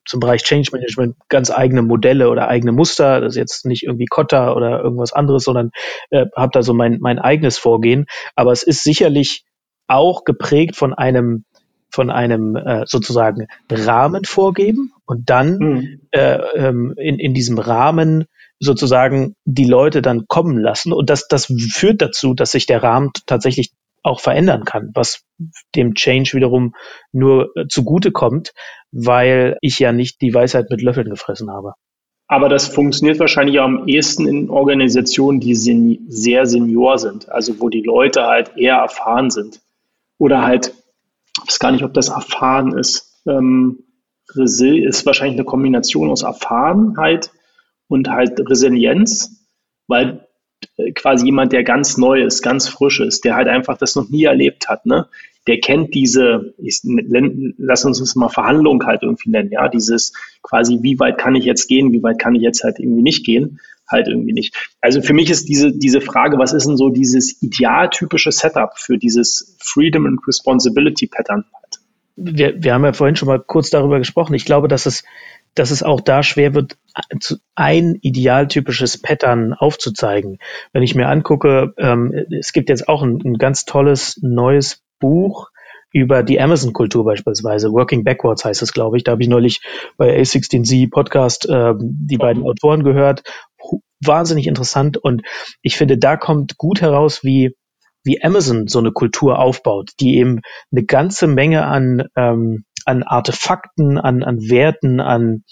zum Bereich Change Management ganz eigene Modelle oder eigene Muster. Das ist jetzt nicht irgendwie Kotta oder irgendwas anderes, sondern äh, habe da so mein, mein eigenes Vorgehen. Aber es ist sicherlich auch geprägt von einem von einem äh, sozusagen Rahmen vorgeben und dann mhm. äh, ähm, in, in diesem Rahmen sozusagen die Leute dann kommen lassen. Und das, das führt dazu, dass sich der Rahmen tatsächlich auch verändern kann, was dem Change wiederum nur äh, zugute kommt, weil ich ja nicht die Weisheit mit Löffeln gefressen habe. Aber das funktioniert wahrscheinlich am ehesten in Organisationen, die sehr senior sind, also wo die Leute halt eher erfahren sind. Oder halt, ich weiß gar nicht, ob das erfahren ist. Ähm, Resil ist wahrscheinlich eine Kombination aus Erfahrenheit und halt Resilienz, weil quasi jemand, der ganz neu ist, ganz frisch ist, der halt einfach das noch nie erlebt hat, ne? Der kennt diese, ich, lass uns das mal Verhandlung halt irgendwie nennen, ja, dieses quasi, wie weit kann ich jetzt gehen, wie weit kann ich jetzt halt irgendwie nicht gehen, halt irgendwie nicht. Also für mich ist diese, diese Frage, was ist denn so dieses idealtypische Setup für dieses Freedom and Responsibility Pattern halt? Wir, wir haben ja vorhin schon mal kurz darüber gesprochen. Ich glaube, dass es dass es auch da schwer wird, ein idealtypisches Pattern aufzuzeigen. Wenn ich mir angucke, ähm, es gibt jetzt auch ein, ein ganz tolles neues Buch über die Amazon-Kultur beispielsweise. Working Backwards heißt es, glaube ich. Da habe ich neulich bei A16Z Podcast äh, die beiden Autoren gehört. Wahnsinnig interessant und ich finde, da kommt gut heraus, wie wie Amazon so eine Kultur aufbaut, die eben eine ganze Menge an ähm, an Artefakten, an, an Werten, an,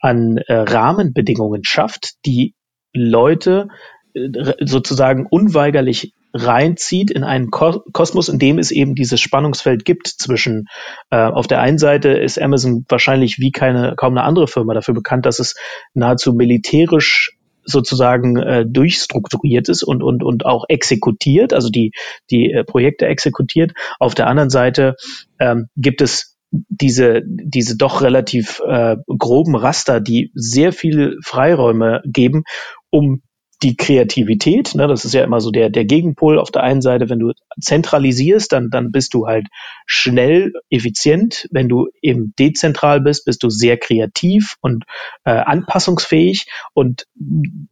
an äh, Rahmenbedingungen schafft, die Leute äh, sozusagen unweigerlich reinzieht in einen Ko Kosmos, in dem es eben dieses Spannungsfeld gibt zwischen äh, auf der einen Seite ist Amazon wahrscheinlich wie keine kaum eine andere Firma dafür bekannt, dass es nahezu militärisch sozusagen äh, durchstrukturiert ist und, und, und auch exekutiert, also die, die äh, Projekte exekutiert. Auf der anderen Seite ähm, gibt es diese, diese doch relativ äh, groben Raster, die sehr viel Freiräume geben, um die Kreativität, ne, das ist ja immer so der, der Gegenpol auf der einen Seite, wenn du zentralisierst, dann, dann bist du halt schnell, effizient. Wenn du eben dezentral bist, bist du sehr kreativ und äh, anpassungsfähig. Und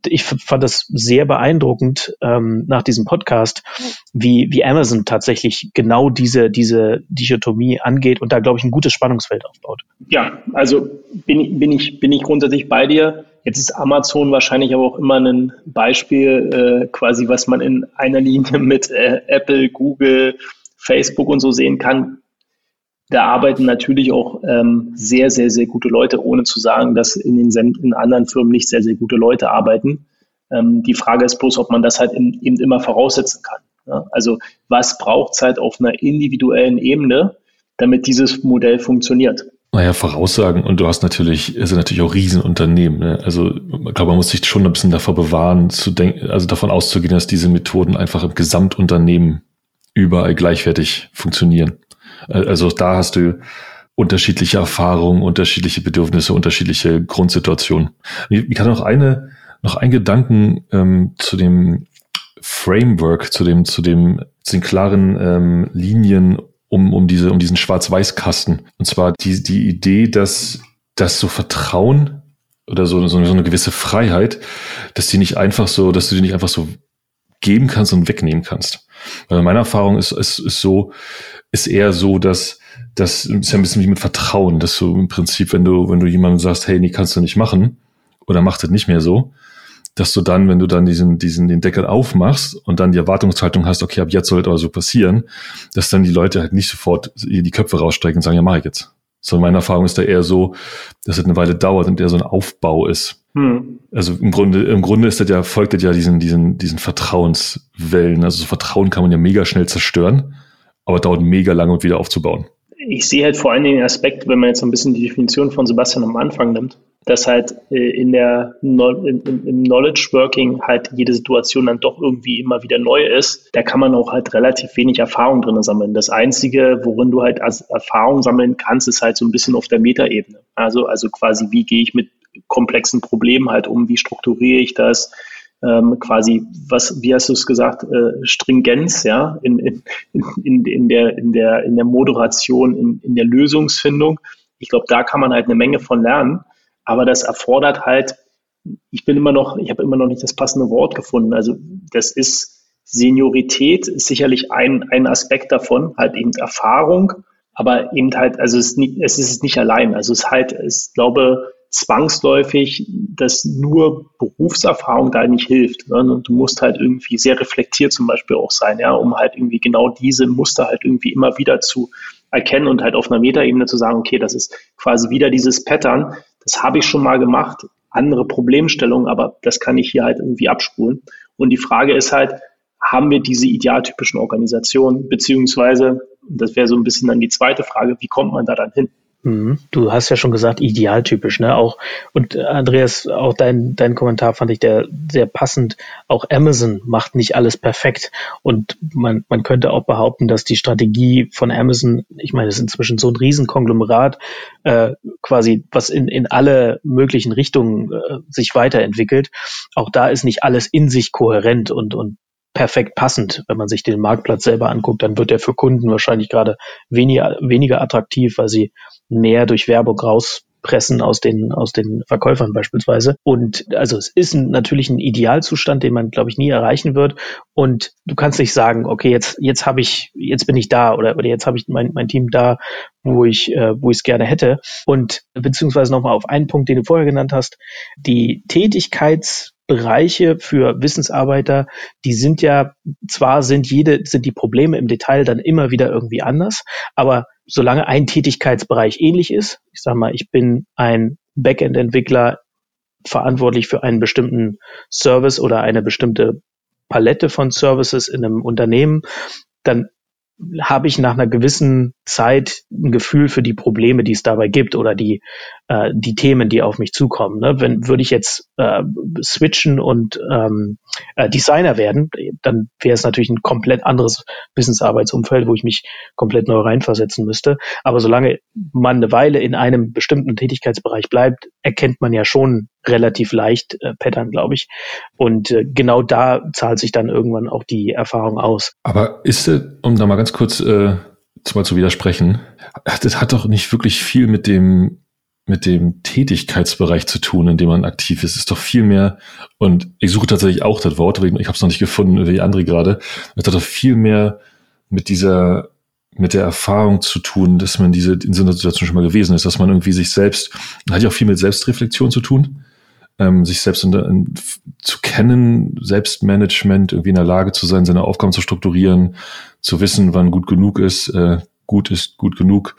ich fand das sehr beeindruckend ähm, nach diesem Podcast, wie, wie Amazon tatsächlich genau diese, diese Dichotomie angeht und da, glaube ich, ein gutes Spannungsfeld aufbaut. Ja, also bin, bin, ich, bin ich grundsätzlich bei dir Jetzt ist Amazon wahrscheinlich aber auch immer ein Beispiel, äh, quasi, was man in einer Linie <laughs> mit äh, Apple, Google, Facebook und so sehen kann. Da arbeiten natürlich auch ähm, sehr, sehr, sehr gute Leute, ohne zu sagen, dass in den in anderen Firmen nicht sehr, sehr gute Leute arbeiten. Ähm, die Frage ist bloß, ob man das halt in, eben immer voraussetzen kann. Ja? Also was braucht es halt auf einer individuellen Ebene, damit dieses Modell funktioniert? Naja, Voraussagen und du hast natürlich, es sind natürlich auch Riesenunternehmen. Ne? Also ich glaube, man muss sich schon ein bisschen davor bewahren, zu denken, also davon auszugehen, dass diese Methoden einfach im Gesamtunternehmen überall gleichwertig funktionieren. Also da hast du unterschiedliche Erfahrungen, unterschiedliche Bedürfnisse, unterschiedliche Grundsituationen. Ich kann noch eine, noch einen Gedanken ähm, zu dem Framework, zu dem, zu dem, zu den klaren ähm, Linien um, um, diese, um diesen Schwarz-Weiß-Kasten. Und zwar die, die Idee, dass, dass so Vertrauen oder so, so, eine gewisse Freiheit, dass die nicht einfach so, dass du die nicht einfach so geben kannst und wegnehmen kannst. Weil meine Erfahrung ist, ist, ist so, ist eher so, dass das ist ja ein bisschen wie mit Vertrauen, dass du im Prinzip, wenn du, wenn du jemandem sagst, hey, nee, kannst du nicht machen, oder mach das nicht mehr so, dass du dann, wenn du dann diesen, diesen, den Deckel aufmachst und dann die Erwartungshaltung hast, okay, ab jetzt soll es aber so passieren, dass dann die Leute halt nicht sofort die Köpfe rausstrecken und sagen, ja, mach ich jetzt. So, meine Erfahrung ist da eher so, dass es eine Weile dauert und eher so ein Aufbau ist. Hm. Also im Grunde, im Grunde ist das ja, folgt das ja diesen, diesen, diesen Vertrauenswellen. Also so Vertrauen kann man ja mega schnell zerstören, aber dauert mega lange, um wieder aufzubauen. Ich sehe halt vor allen Dingen den Aspekt, wenn man jetzt ein bisschen die Definition von Sebastian am Anfang nimmt, dass halt äh, in der im Knowledge Working halt jede Situation dann doch irgendwie immer wieder neu ist, da kann man auch halt relativ wenig Erfahrung drin sammeln. Das Einzige, worin du halt als Erfahrung sammeln kannst, ist halt so ein bisschen auf der Metaebene. Also, also quasi, wie gehe ich mit komplexen Problemen halt um, wie strukturiere ich das, ähm, quasi, was, wie hast du es gesagt, äh, Stringenz, ja, in, in, in, in, der, in, der, in der Moderation, in, in der Lösungsfindung. Ich glaube, da kann man halt eine Menge von lernen. Aber das erfordert halt, ich bin immer noch, ich habe immer noch nicht das passende Wort gefunden. Also das ist Seniorität ist sicherlich ein, ein Aspekt davon, halt eben Erfahrung, aber eben halt, also es ist nicht, es ist nicht allein. Also es ist halt, ich glaube, zwangsläufig, dass nur Berufserfahrung da nicht hilft. Ne? Und du musst halt irgendwie sehr reflektiert zum Beispiel auch sein, ja, um halt irgendwie genau diese Muster halt irgendwie immer wieder zu erkennen und halt auf einer Metaebene zu sagen, okay, das ist quasi wieder dieses Pattern, das habe ich schon mal gemacht, andere Problemstellungen, aber das kann ich hier halt irgendwie abspulen. Und die Frage ist halt, haben wir diese idealtypischen Organisationen, beziehungsweise, das wäre so ein bisschen dann die zweite Frage, wie kommt man da dann hin? Mhm. Du hast ja schon gesagt, idealtypisch, ne? Auch und äh, Andreas, auch dein dein Kommentar fand ich der sehr passend. Auch Amazon macht nicht alles perfekt und man man könnte auch behaupten, dass die Strategie von Amazon, ich meine, es ist inzwischen so ein Riesenkonglomerat, äh, quasi was in in alle möglichen Richtungen äh, sich weiterentwickelt. Auch da ist nicht alles in sich kohärent und und perfekt passend. Wenn man sich den Marktplatz selber anguckt, dann wird er für Kunden wahrscheinlich gerade weniger, weniger attraktiv, weil sie mehr durch Werbung rauspressen aus den, aus den Verkäufern beispielsweise. Und also es ist ein, natürlich ein Idealzustand, den man, glaube ich, nie erreichen wird. Und du kannst nicht sagen, okay, jetzt, jetzt habe ich, jetzt bin ich da oder, oder jetzt habe ich mein, mein Team da, wo ich, äh, wo ich es gerne hätte. Und beziehungsweise nochmal auf einen Punkt, den du vorher genannt hast, die Tätigkeits Bereiche für Wissensarbeiter, die sind ja, zwar sind jede, sind die Probleme im Detail dann immer wieder irgendwie anders, aber solange ein Tätigkeitsbereich ähnlich ist, ich sage mal, ich bin ein Backend-Entwickler verantwortlich für einen bestimmten Service oder eine bestimmte Palette von Services in einem Unternehmen, dann habe ich nach einer gewissen Zeit ein Gefühl für die Probleme, die es dabei gibt oder die, äh, die Themen, die auf mich zukommen. Ne? Wenn würde ich jetzt äh, switchen und ähm, äh, Designer werden, dann wäre es natürlich ein komplett anderes Business-Arbeitsumfeld, wo ich mich komplett neu reinversetzen müsste. Aber solange man eine Weile in einem bestimmten Tätigkeitsbereich bleibt, erkennt man ja schon relativ leicht äh, Pattern, glaube ich. Und äh, genau da zahlt sich dann irgendwann auch die Erfahrung aus. Aber ist, um da mal ganz kurz äh, mal zu widersprechen, das hat doch nicht wirklich viel mit dem mit dem Tätigkeitsbereich zu tun, in dem man aktiv ist. Es ist doch viel mehr, und ich suche tatsächlich auch das Wort, aber ich habe es noch nicht gefunden, wie André gerade. Es hat doch viel mehr mit dieser, mit der Erfahrung zu tun, dass man diese in so einer Situation schon mal gewesen ist, dass man irgendwie sich selbst, hat ja auch viel mit Selbstreflexion zu tun ähm, sich selbst unter, in, zu kennen, Selbstmanagement, irgendwie in der Lage zu sein, seine Aufgaben zu strukturieren, zu wissen, wann gut genug ist, äh, gut ist gut genug.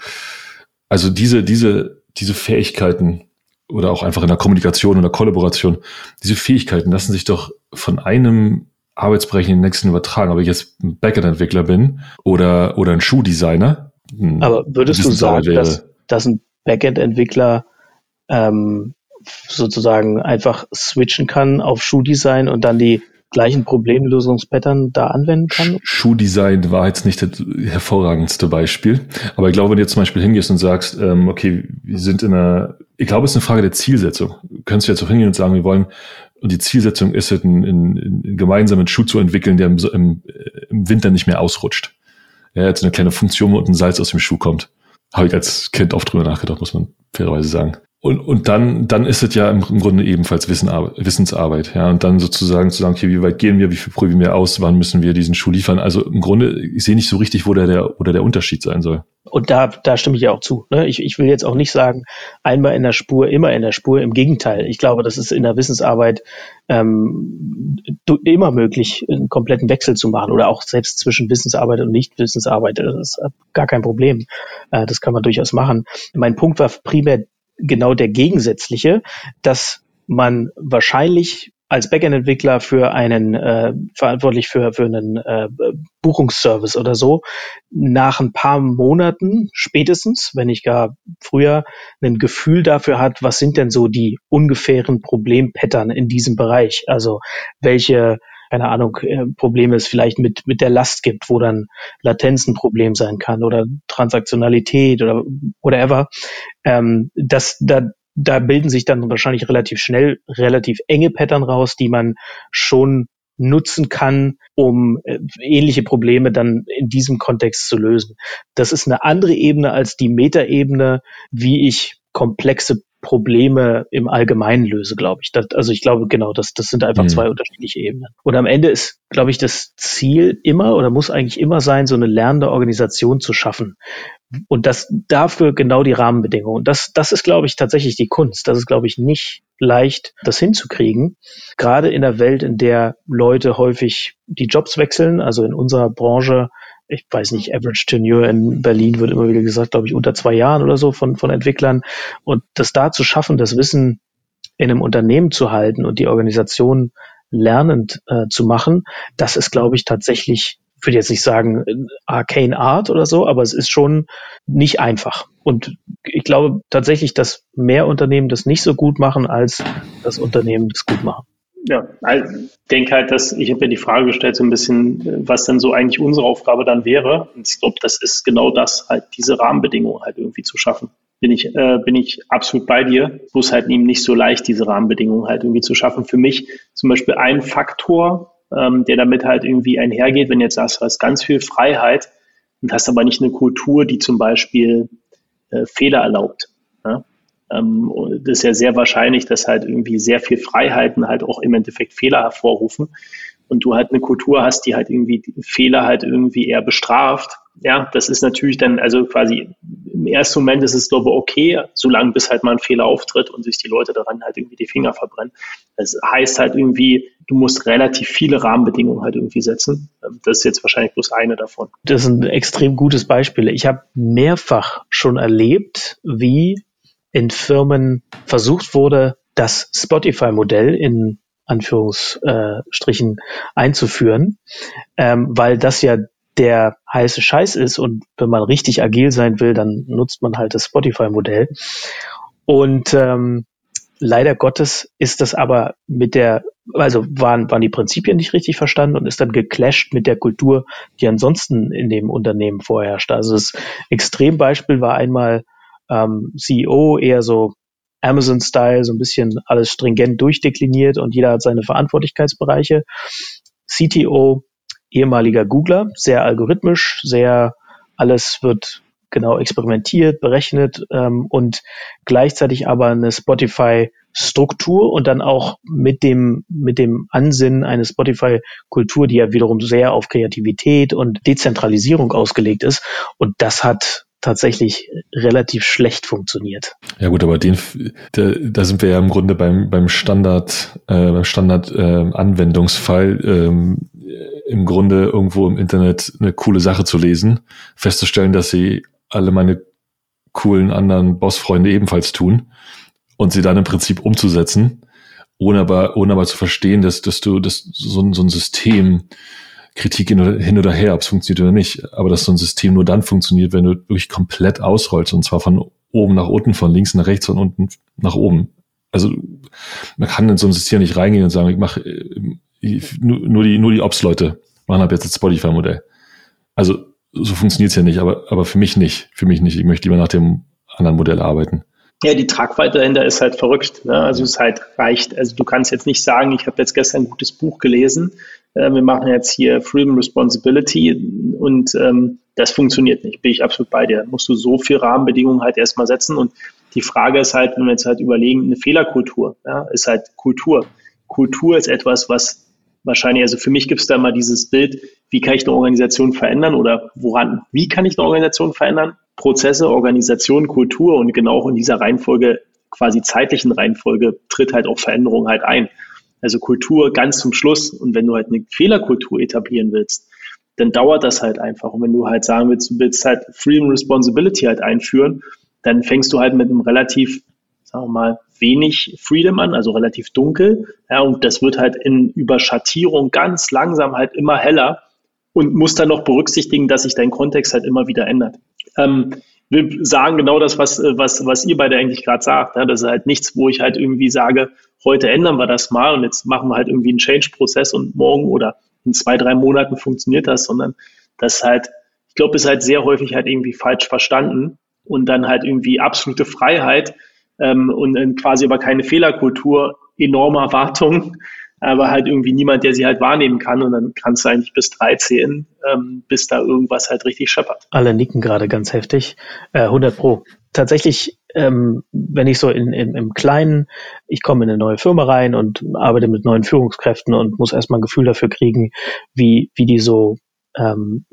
Also diese, diese, diese Fähigkeiten oder auch einfach in der Kommunikation und der Kollaboration, diese Fähigkeiten lassen sich doch von einem Arbeitsbereich in den nächsten übertragen. Ob ich jetzt ein Backend-Entwickler bin oder, oder ein Schuhdesigner. Aber würdest du sagen, dass, dass ein Backend-Entwickler ähm, sozusagen einfach switchen kann auf Schuhdesign und dann die gleichen Problemlösungspattern da anwenden kann? Schuhdesign war jetzt nicht das hervorragendste Beispiel. Aber ich glaube, wenn du jetzt zum Beispiel hingehst und sagst, ähm, okay, wir sind in einer, ich glaube, es ist eine Frage der Zielsetzung. Du könntest jetzt auch hingehen und sagen, wir wollen, und die Zielsetzung ist es, einen, einen, einen gemeinsamen Schuh zu entwickeln, der im, im, im Winter nicht mehr ausrutscht. Ja, jetzt eine kleine Funktion, wo ein Salz aus dem Schuh kommt. Habe ich als Kind oft drüber nachgedacht, muss man fairerweise sagen. Und, und dann, dann ist es ja im, Grunde ebenfalls Wissen, Wissensarbeit. Ja, und dann sozusagen zu sagen, okay, wie weit gehen wir, wie viel probieren wir aus, wann müssen wir diesen Schuh liefern? Also im Grunde, ich sehe nicht so richtig, wo der, der, oder der Unterschied sein soll. Und da, da stimme ich ja auch zu. Ne? Ich, ich will jetzt auch nicht sagen, einmal in der Spur, immer in der Spur. Im Gegenteil. Ich glaube, das ist in der Wissensarbeit ähm, immer möglich, einen kompletten Wechsel zu machen oder auch selbst zwischen Wissensarbeit und Nicht-Wissensarbeit. Das ist gar kein Problem. Äh, das kann man durchaus machen. Mein Punkt war primär genau der gegensätzliche, dass man wahrscheinlich als Backend-Entwickler für einen äh, verantwortlich für für einen äh, Buchungsservice oder so nach ein paar Monaten spätestens, wenn nicht gar früher, ein Gefühl dafür hat, was sind denn so die ungefähren Problempattern in diesem Bereich? Also welche keine Ahnung, äh, Probleme es vielleicht mit, mit der Last gibt, wo dann Latenz ein Problem sein kann oder Transaktionalität oder whatever, ähm, dass da da bilden sich dann wahrscheinlich relativ schnell relativ enge Pattern raus, die man schon nutzen kann, um äh, ähnliche Probleme dann in diesem Kontext zu lösen. Das ist eine andere Ebene als die Metaebene, wie ich komplexe Probleme im Allgemeinen löse, glaube ich. Das, also ich glaube, genau, das, das sind einfach mhm. zwei unterschiedliche Ebenen. Und am Ende ist, glaube ich, das Ziel immer oder muss eigentlich immer sein, so eine lernende Organisation zu schaffen. Und das dafür genau die Rahmenbedingungen. Das, das ist, glaube ich, tatsächlich die Kunst. Das ist, glaube ich, nicht leicht, das hinzukriegen. Gerade in der Welt, in der Leute häufig die Jobs wechseln, also in unserer Branche ich weiß nicht, Average Tenure in Berlin wird immer wieder gesagt, glaube ich, unter zwei Jahren oder so von, von Entwicklern. Und das da zu schaffen, das Wissen in einem Unternehmen zu halten und die Organisation lernend äh, zu machen, das ist, glaube ich, tatsächlich, ich würde jetzt nicht sagen arcane Art oder so, aber es ist schon nicht einfach. Und ich glaube tatsächlich, dass mehr Unternehmen das nicht so gut machen, als das Unternehmen das gut machen. Ja, ich denke halt, dass ich habe ja die Frage gestellt, so ein bisschen, was denn so eigentlich unsere Aufgabe dann wäre. Und ich glaube, das ist genau das, halt diese Rahmenbedingungen halt irgendwie zu schaffen. Bin ich, äh, bin ich absolut bei dir. Es muss halt eben nicht so leicht, diese Rahmenbedingungen halt irgendwie zu schaffen. Für mich zum Beispiel ein Faktor, ähm, der damit halt irgendwie einhergeht, wenn jetzt sagst, du hast ganz viel Freiheit und hast aber nicht eine Kultur, die zum Beispiel äh, Fehler erlaubt. Ja? Ähm, das ist ja sehr wahrscheinlich, dass halt irgendwie sehr viel Freiheiten halt auch im Endeffekt Fehler hervorrufen und du halt eine Kultur hast, die halt irgendwie Fehler halt irgendwie eher bestraft. Ja, das ist natürlich dann, also quasi im ersten Moment ist es, glaube ich, okay, solange bis halt mal ein Fehler auftritt und sich die Leute daran halt irgendwie die Finger verbrennen. Das heißt halt irgendwie, du musst relativ viele Rahmenbedingungen halt irgendwie setzen. Ähm, das ist jetzt wahrscheinlich bloß eine davon. Das ist ein extrem gutes Beispiel. Ich habe mehrfach schon erlebt, wie in Firmen versucht wurde, das Spotify-Modell in Anführungsstrichen einzuführen, ähm, weil das ja der heiße Scheiß ist und wenn man richtig agil sein will, dann nutzt man halt das Spotify-Modell. Und ähm, leider Gottes ist das aber mit der, also waren, waren die Prinzipien nicht richtig verstanden und ist dann geclasht mit der Kultur, die ansonsten in dem Unternehmen vorherrscht. Also das Extrembeispiel war einmal ähm, CEO eher so Amazon-Style, so ein bisschen alles stringent durchdekliniert und jeder hat seine Verantwortlichkeitsbereiche. CTO, ehemaliger Googler, sehr algorithmisch, sehr alles wird genau experimentiert, berechnet ähm, und gleichzeitig aber eine Spotify-Struktur und dann auch mit dem, mit dem Ansinnen eine Spotify-Kultur, die ja wiederum sehr auf Kreativität und Dezentralisierung ausgelegt ist. Und das hat tatsächlich relativ schlecht funktioniert. Ja gut, aber den, da, da sind wir ja im Grunde beim, beim Standard, äh, beim Standard äh, Anwendungsfall, ähm, im Grunde irgendwo im Internet eine coole Sache zu lesen, festzustellen, dass sie alle meine coolen anderen Bossfreunde ebenfalls tun und sie dann im Prinzip umzusetzen, ohne aber, ohne aber zu verstehen, dass, dass du, dass so, so ein System Kritik hin oder, her, ob es funktioniert oder nicht. Aber dass so ein System nur dann funktioniert, wenn du wirklich komplett ausrollst und zwar von oben nach unten, von links nach rechts und unten nach oben. Also man kann in so ein System nicht reingehen und sagen, ich mache äh, nur die, nur die Ops-Leute machen ab jetzt das Spotify-Modell. Also so funktioniert's ja nicht, aber, aber für mich nicht. Für mich nicht. Ich möchte lieber nach dem anderen Modell arbeiten. Ja, die Tragweite dahinter ist halt verrückt. Ne? Also es halt reicht. Also du kannst jetzt nicht sagen, ich habe jetzt gestern ein gutes Buch gelesen äh, wir machen jetzt hier Freedom Responsibility und ähm, das funktioniert nicht, bin ich absolut bei dir. Musst du so viel Rahmenbedingungen halt erstmal setzen und die Frage ist halt, wenn wir jetzt halt überlegen, eine Fehlerkultur, ja, ist halt Kultur. Kultur ist etwas, was wahrscheinlich, also für mich gibt es da mal dieses Bild, wie kann ich eine Organisation verändern oder woran, wie kann ich eine Organisation verändern? Prozesse, Organisation, Kultur und genau in dieser Reihenfolge, quasi zeitlichen Reihenfolge, tritt halt auch Veränderung halt ein. Also Kultur ganz zum Schluss. Und wenn du halt eine Fehlerkultur etablieren willst, dann dauert das halt einfach. Und wenn du halt sagen willst, du willst halt Freedom Responsibility halt einführen, dann fängst du halt mit einem relativ, sagen wir mal, wenig Freedom an, also relativ dunkel. Ja, und das wird halt in Überschattierung ganz langsam halt immer heller und muss dann noch berücksichtigen, dass sich dein Kontext halt immer wieder ändert. Ähm, will sagen genau das, was, was, was ihr beide eigentlich gerade sagt. Ja, das ist halt nichts, wo ich halt irgendwie sage, heute ändern wir das mal und jetzt machen wir halt irgendwie einen Change-Prozess und morgen oder in zwei, drei Monaten funktioniert das, sondern das halt, ich glaube, ist halt sehr häufig halt irgendwie falsch verstanden und dann halt irgendwie absolute Freiheit ähm, und äh, quasi aber keine Fehlerkultur, enorme Erwartungen, aber halt irgendwie niemand, der sie halt wahrnehmen kann und dann kannst du eigentlich bis drei zählen, ähm, bis da irgendwas halt richtig scheppert. Alle nicken gerade ganz heftig. Äh, 100 Pro. Tatsächlich, ähm, wenn ich so in, in, im Kleinen, ich komme in eine neue Firma rein und arbeite mit neuen Führungskräften und muss erstmal ein Gefühl dafür kriegen, wie, wie die so ähm,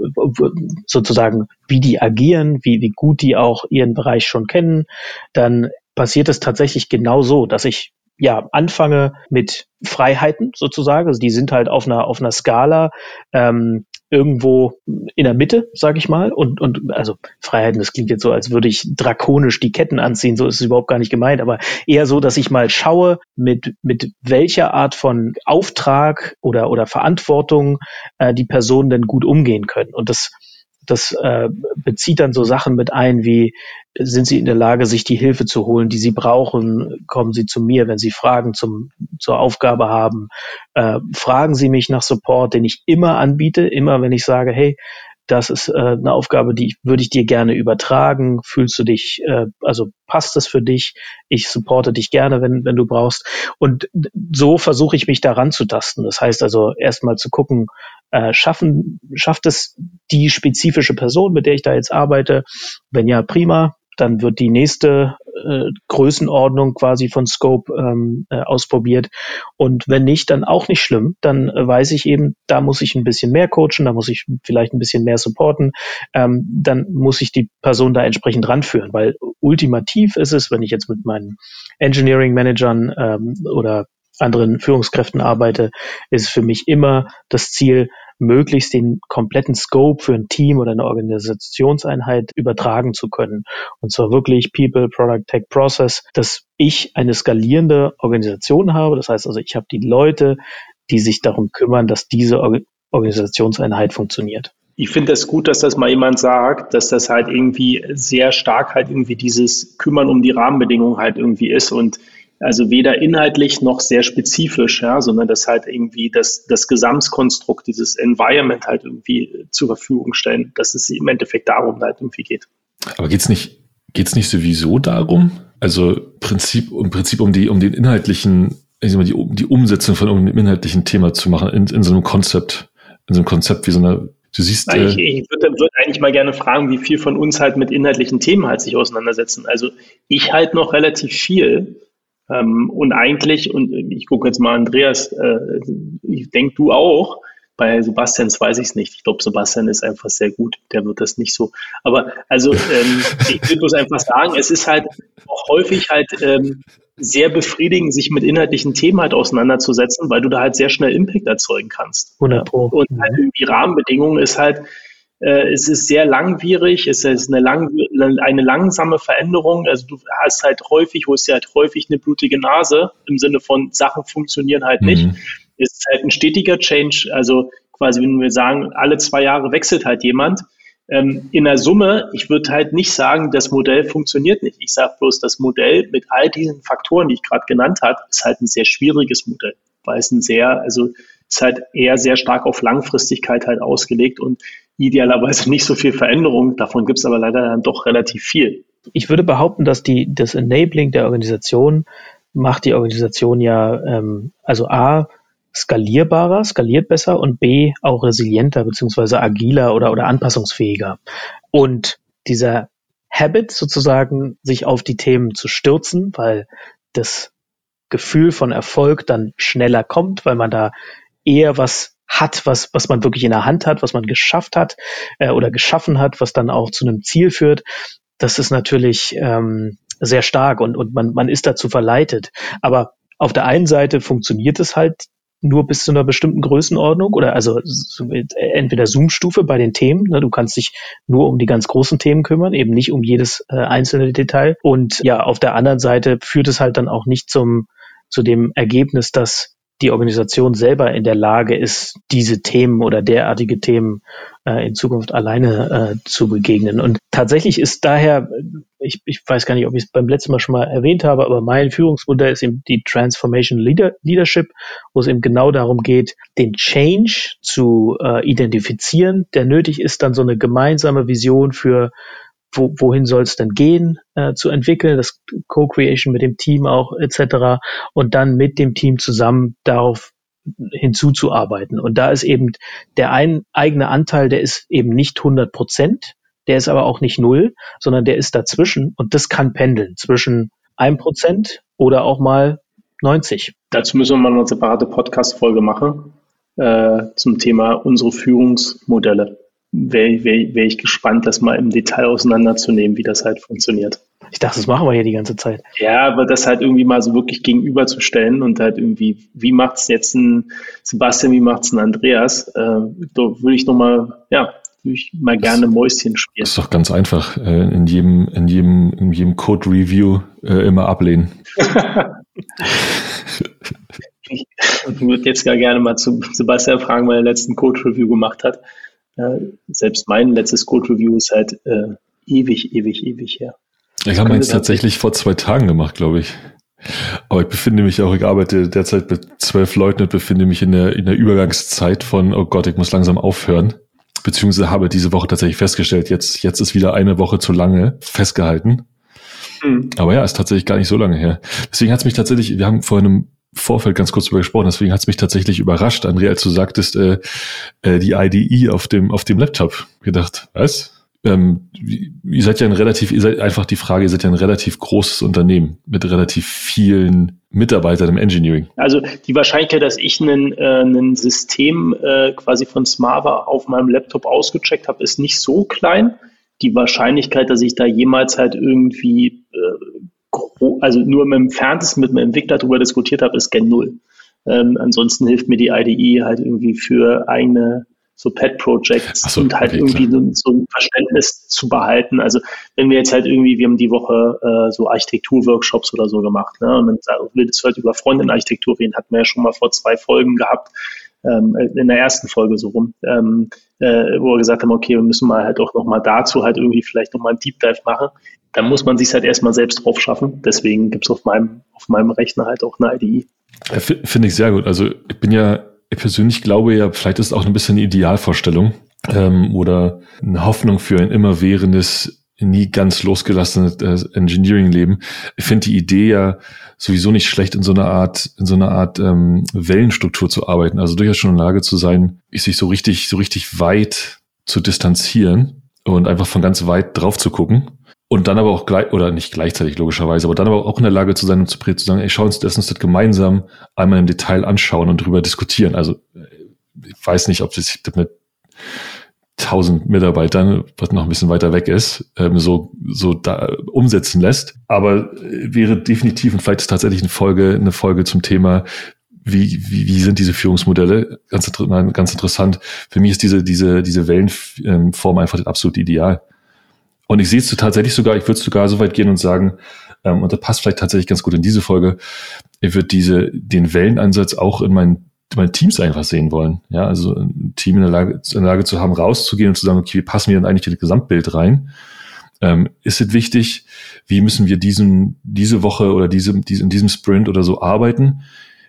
sozusagen, wie die agieren, wie, wie gut die auch ihren Bereich schon kennen, dann passiert es tatsächlich genau so, dass ich ja anfange mit Freiheiten sozusagen. Also die sind halt auf einer auf einer Skala ähm, irgendwo in der Mitte, sage ich mal. Und, und also Freiheiten, das klingt jetzt so, als würde ich drakonisch die Ketten anziehen, so ist es überhaupt gar nicht gemeint, aber eher so, dass ich mal schaue, mit, mit welcher Art von Auftrag oder, oder Verantwortung äh, die Personen denn gut umgehen können. Und das das äh, bezieht dann so Sachen mit ein, wie sind sie in der Lage, sich die Hilfe zu holen, die sie brauchen? Kommen sie zu mir, wenn sie Fragen zum, zur Aufgabe haben? Äh, fragen sie mich nach Support, den ich immer anbiete, immer wenn ich sage, hey, das ist äh, eine Aufgabe, die würde ich dir gerne übertragen. Fühlst du dich, äh, also passt das für dich? Ich supporte dich gerne, wenn, wenn du brauchst. Und so versuche ich mich daran zu tasten. Das heißt also erstmal zu gucken, äh, schaffen, schafft es die spezifische Person, mit der ich da jetzt arbeite? Wenn ja, prima dann wird die nächste äh, Größenordnung quasi von Scope ähm, äh, ausprobiert. Und wenn nicht, dann auch nicht schlimm. Dann äh, weiß ich eben, da muss ich ein bisschen mehr coachen, da muss ich vielleicht ein bisschen mehr supporten. Ähm, dann muss ich die Person da entsprechend ranführen, weil ultimativ ist es, wenn ich jetzt mit meinen Engineering Managern ähm, oder anderen Führungskräften arbeite, ist für mich immer das Ziel, möglichst den kompletten Scope für ein Team oder eine Organisationseinheit übertragen zu können. Und zwar wirklich People, Product, Tech, Process, dass ich eine skalierende Organisation habe. Das heißt also, ich habe die Leute, die sich darum kümmern, dass diese Organisationseinheit funktioniert. Ich finde es das gut, dass das mal jemand sagt, dass das halt irgendwie sehr stark halt irgendwie dieses Kümmern um die Rahmenbedingungen halt irgendwie ist und also weder inhaltlich noch sehr spezifisch, ja, sondern das halt irgendwie das, das Gesamtkonstrukt, dieses Environment halt irgendwie zur Verfügung stellen, dass es im Endeffekt darum halt irgendwie geht. Aber geht's nicht, geht's nicht sowieso darum? Also Prinzip, im Prinzip um die, um den inhaltlichen, ich sag mal, die, die Umsetzung von irgendeinem inhaltlichen Thema zu machen, in, in so einem Konzept, in so einem Konzept wie so einer Du siehst, äh, ich, ich würde würd eigentlich mal gerne fragen, wie viel von uns halt mit inhaltlichen Themen halt sich auseinandersetzen. Also ich halt noch relativ viel, ähm, und eigentlich, und ich gucke jetzt mal Andreas, äh, ich denke du auch, bei Sebastians weiß ich es nicht. Ich glaube, Sebastian ist einfach sehr gut. Der wird das nicht so. Aber also <laughs> ähm, ich würde bloß einfach sagen, es ist halt auch häufig halt ähm, sehr befriedigend, sich mit inhaltlichen Themen halt auseinanderzusetzen, weil du da halt sehr schnell Impact erzeugen kannst. 100 Pro. Und halt die Rahmenbedingungen ist halt, es ist sehr langwierig, es ist eine, lang, eine langsame Veränderung. Also du hast halt häufig, holst dir halt häufig eine blutige Nase im Sinne von Sachen funktionieren halt mhm. nicht. Es ist halt ein stetiger Change. Also quasi, wenn wir sagen, alle zwei Jahre wechselt halt jemand. Ähm, in der Summe, ich würde halt nicht sagen, das Modell funktioniert nicht. Ich sage bloß, das Modell mit all diesen Faktoren, die ich gerade genannt habe, ist halt ein sehr schwieriges Modell, weil es ein sehr, also ist halt eher sehr stark auf Langfristigkeit halt ausgelegt und idealerweise nicht so viel Veränderung. Davon gibt es aber leider dann doch relativ viel. Ich würde behaupten, dass die, das Enabling der Organisation macht die Organisation ja, ähm, also A, skalierbarer, skaliert besser und B, auch resilienter beziehungsweise agiler oder, oder anpassungsfähiger. Und dieser Habit sozusagen, sich auf die Themen zu stürzen, weil das Gefühl von Erfolg dann schneller kommt, weil man da eher was hat, was, was man wirklich in der Hand hat, was man geschafft hat äh, oder geschaffen hat, was dann auch zu einem Ziel führt, das ist natürlich ähm, sehr stark und, und man, man ist dazu verleitet. Aber auf der einen Seite funktioniert es halt nur bis zu einer bestimmten Größenordnung oder also entweder Zoom-Stufe bei den Themen. Ne, du kannst dich nur um die ganz großen Themen kümmern, eben nicht um jedes äh, einzelne Detail. Und ja, auf der anderen Seite führt es halt dann auch nicht zum zu dem Ergebnis, dass die Organisation selber in der Lage ist, diese Themen oder derartige Themen äh, in Zukunft alleine äh, zu begegnen. Und tatsächlich ist daher, ich, ich weiß gar nicht, ob ich es beim letzten Mal schon mal erwähnt habe, aber mein Führungsmodell ist eben die Transformation Leader Leadership, wo es eben genau darum geht, den Change zu äh, identifizieren, der nötig ist, dann so eine gemeinsame Vision für wo, wohin soll es denn gehen, äh, zu entwickeln, das Co-Creation mit dem Team auch etc. und dann mit dem Team zusammen darauf hinzuzuarbeiten. Und da ist eben der ein, eigene Anteil, der ist eben nicht 100 Prozent, der ist aber auch nicht null, sondern der ist dazwischen und das kann pendeln zwischen 1 Prozent oder auch mal 90. Dazu müssen wir mal eine separate Podcast-Folge machen äh, zum Thema unsere Führungsmodelle. Wäre wär, wär ich gespannt, das mal im Detail auseinanderzunehmen, wie das halt funktioniert. Ich dachte, das machen wir hier die ganze Zeit. Ja, aber das halt irgendwie mal so wirklich gegenüberzustellen und halt irgendwie, wie macht's jetzt ein Sebastian, wie macht's ein Andreas? Äh, da würde ich nochmal, ja, würde ich mal gerne Mäuschen spielen. Das ist doch ganz einfach. Äh, in jedem, in jedem, in jedem Code-Review äh, immer ablehnen. <laughs> ich würde jetzt gar gerne mal zu Sebastian fragen, weil er letzten Code-Review gemacht hat. Äh, selbst mein letztes Code-Review ist halt äh, ewig, ewig, ewig her. Ich habe meins tatsächlich vor zwei Tagen gemacht, glaube ich. Aber ich befinde mich auch, ich arbeite derzeit mit zwölf Leuten und befinde mich in der, in der Übergangszeit von, oh Gott, ich muss langsam aufhören. Beziehungsweise habe diese Woche tatsächlich festgestellt, jetzt, jetzt ist wieder eine Woche zu lange festgehalten. Mhm. Aber ja, ist tatsächlich gar nicht so lange her. Deswegen hat es mich tatsächlich, wir haben vor einem Vorfeld ganz kurz darüber gesprochen, deswegen hat es mich tatsächlich überrascht, Andrea, als du sagtest, äh, äh, die IDE auf dem, auf dem Laptop gedacht. Was? Ähm, ihr seid ja ein relativ, ihr seid einfach die Frage, ihr seid ja ein relativ großes Unternehmen mit relativ vielen Mitarbeitern im Engineering. Also die Wahrscheinlichkeit, dass ich ein äh, System äh, quasi von Smava auf meinem Laptop ausgecheckt habe, ist nicht so klein. Die Wahrscheinlichkeit, dass ich da jemals halt irgendwie äh, also nur im Entferntesten mit einem Entwickler darüber diskutiert habe, ist gen Null. Ähm, ansonsten hilft mir die IDE halt irgendwie für eigene so Pet-Projects so, und halt okay, irgendwie so, so, ein Verständnis zu behalten. Also wenn wir jetzt halt irgendwie, wir haben die Woche äh, so Architektur-Workshops oder so gemacht, ne? Und dann willst du halt über Freundin-Architektur reden, hatten wir ja schon mal vor zwei Folgen gehabt, ähm, in der ersten Folge so rum, ähm, äh, wo wir gesagt haben, okay, wir müssen mal halt auch nochmal dazu halt irgendwie vielleicht nochmal ein Deep Dive machen. Dann muss man sich halt erstmal selbst drauf schaffen. Deswegen gibt's auf meinem, auf meinem Rechner halt auch eine IDE. Finde ich sehr gut. Also ich bin ja, ich persönlich glaube ja, vielleicht ist es auch ein bisschen eine Idealvorstellung ähm, oder eine Hoffnung für ein immerwährendes nie ganz losgelassenes äh, Engineering-Leben. Ich finde die Idee ja sowieso nicht schlecht, in so einer Art, in so einer Art ähm, Wellenstruktur zu arbeiten. Also durchaus schon in der Lage zu sein, sich so richtig, so richtig weit zu distanzieren und einfach von ganz weit drauf zu gucken. Und dann aber auch gleich, oder nicht gleichzeitig logischerweise, aber dann aber auch in der Lage zu sein, um zu, zu sagen, ey, schau uns das, uns das gemeinsam einmal im Detail anschauen und drüber diskutieren. Also äh, ich weiß nicht, ob das mit 1000 Mitarbeitern, was noch ein bisschen weiter weg ist, ähm, so, so da umsetzen lässt. Aber äh, wäre definitiv, und vielleicht ist tatsächlich eine Folge, eine Folge zum Thema, wie, wie, wie sind diese Führungsmodelle? Ganz, ganz interessant. Für mich ist diese, diese, diese Wellenform einfach absolut ideal. Und ich sehe es tatsächlich sogar, ich würde sogar so weit gehen und sagen, ähm, und das passt vielleicht tatsächlich ganz gut in diese Folge, ich würde diese, den Wellenansatz auch in mein meine Teams einfach sehen wollen. Ja, also ein Team in der Lage, in der Lage zu haben, rauszugehen und zu sagen, okay, wie passen wir denn eigentlich in das Gesamtbild rein? Ähm, ist es wichtig? Wie müssen wir diesen, diese Woche oder diese, diese, in diesem Sprint oder so arbeiten?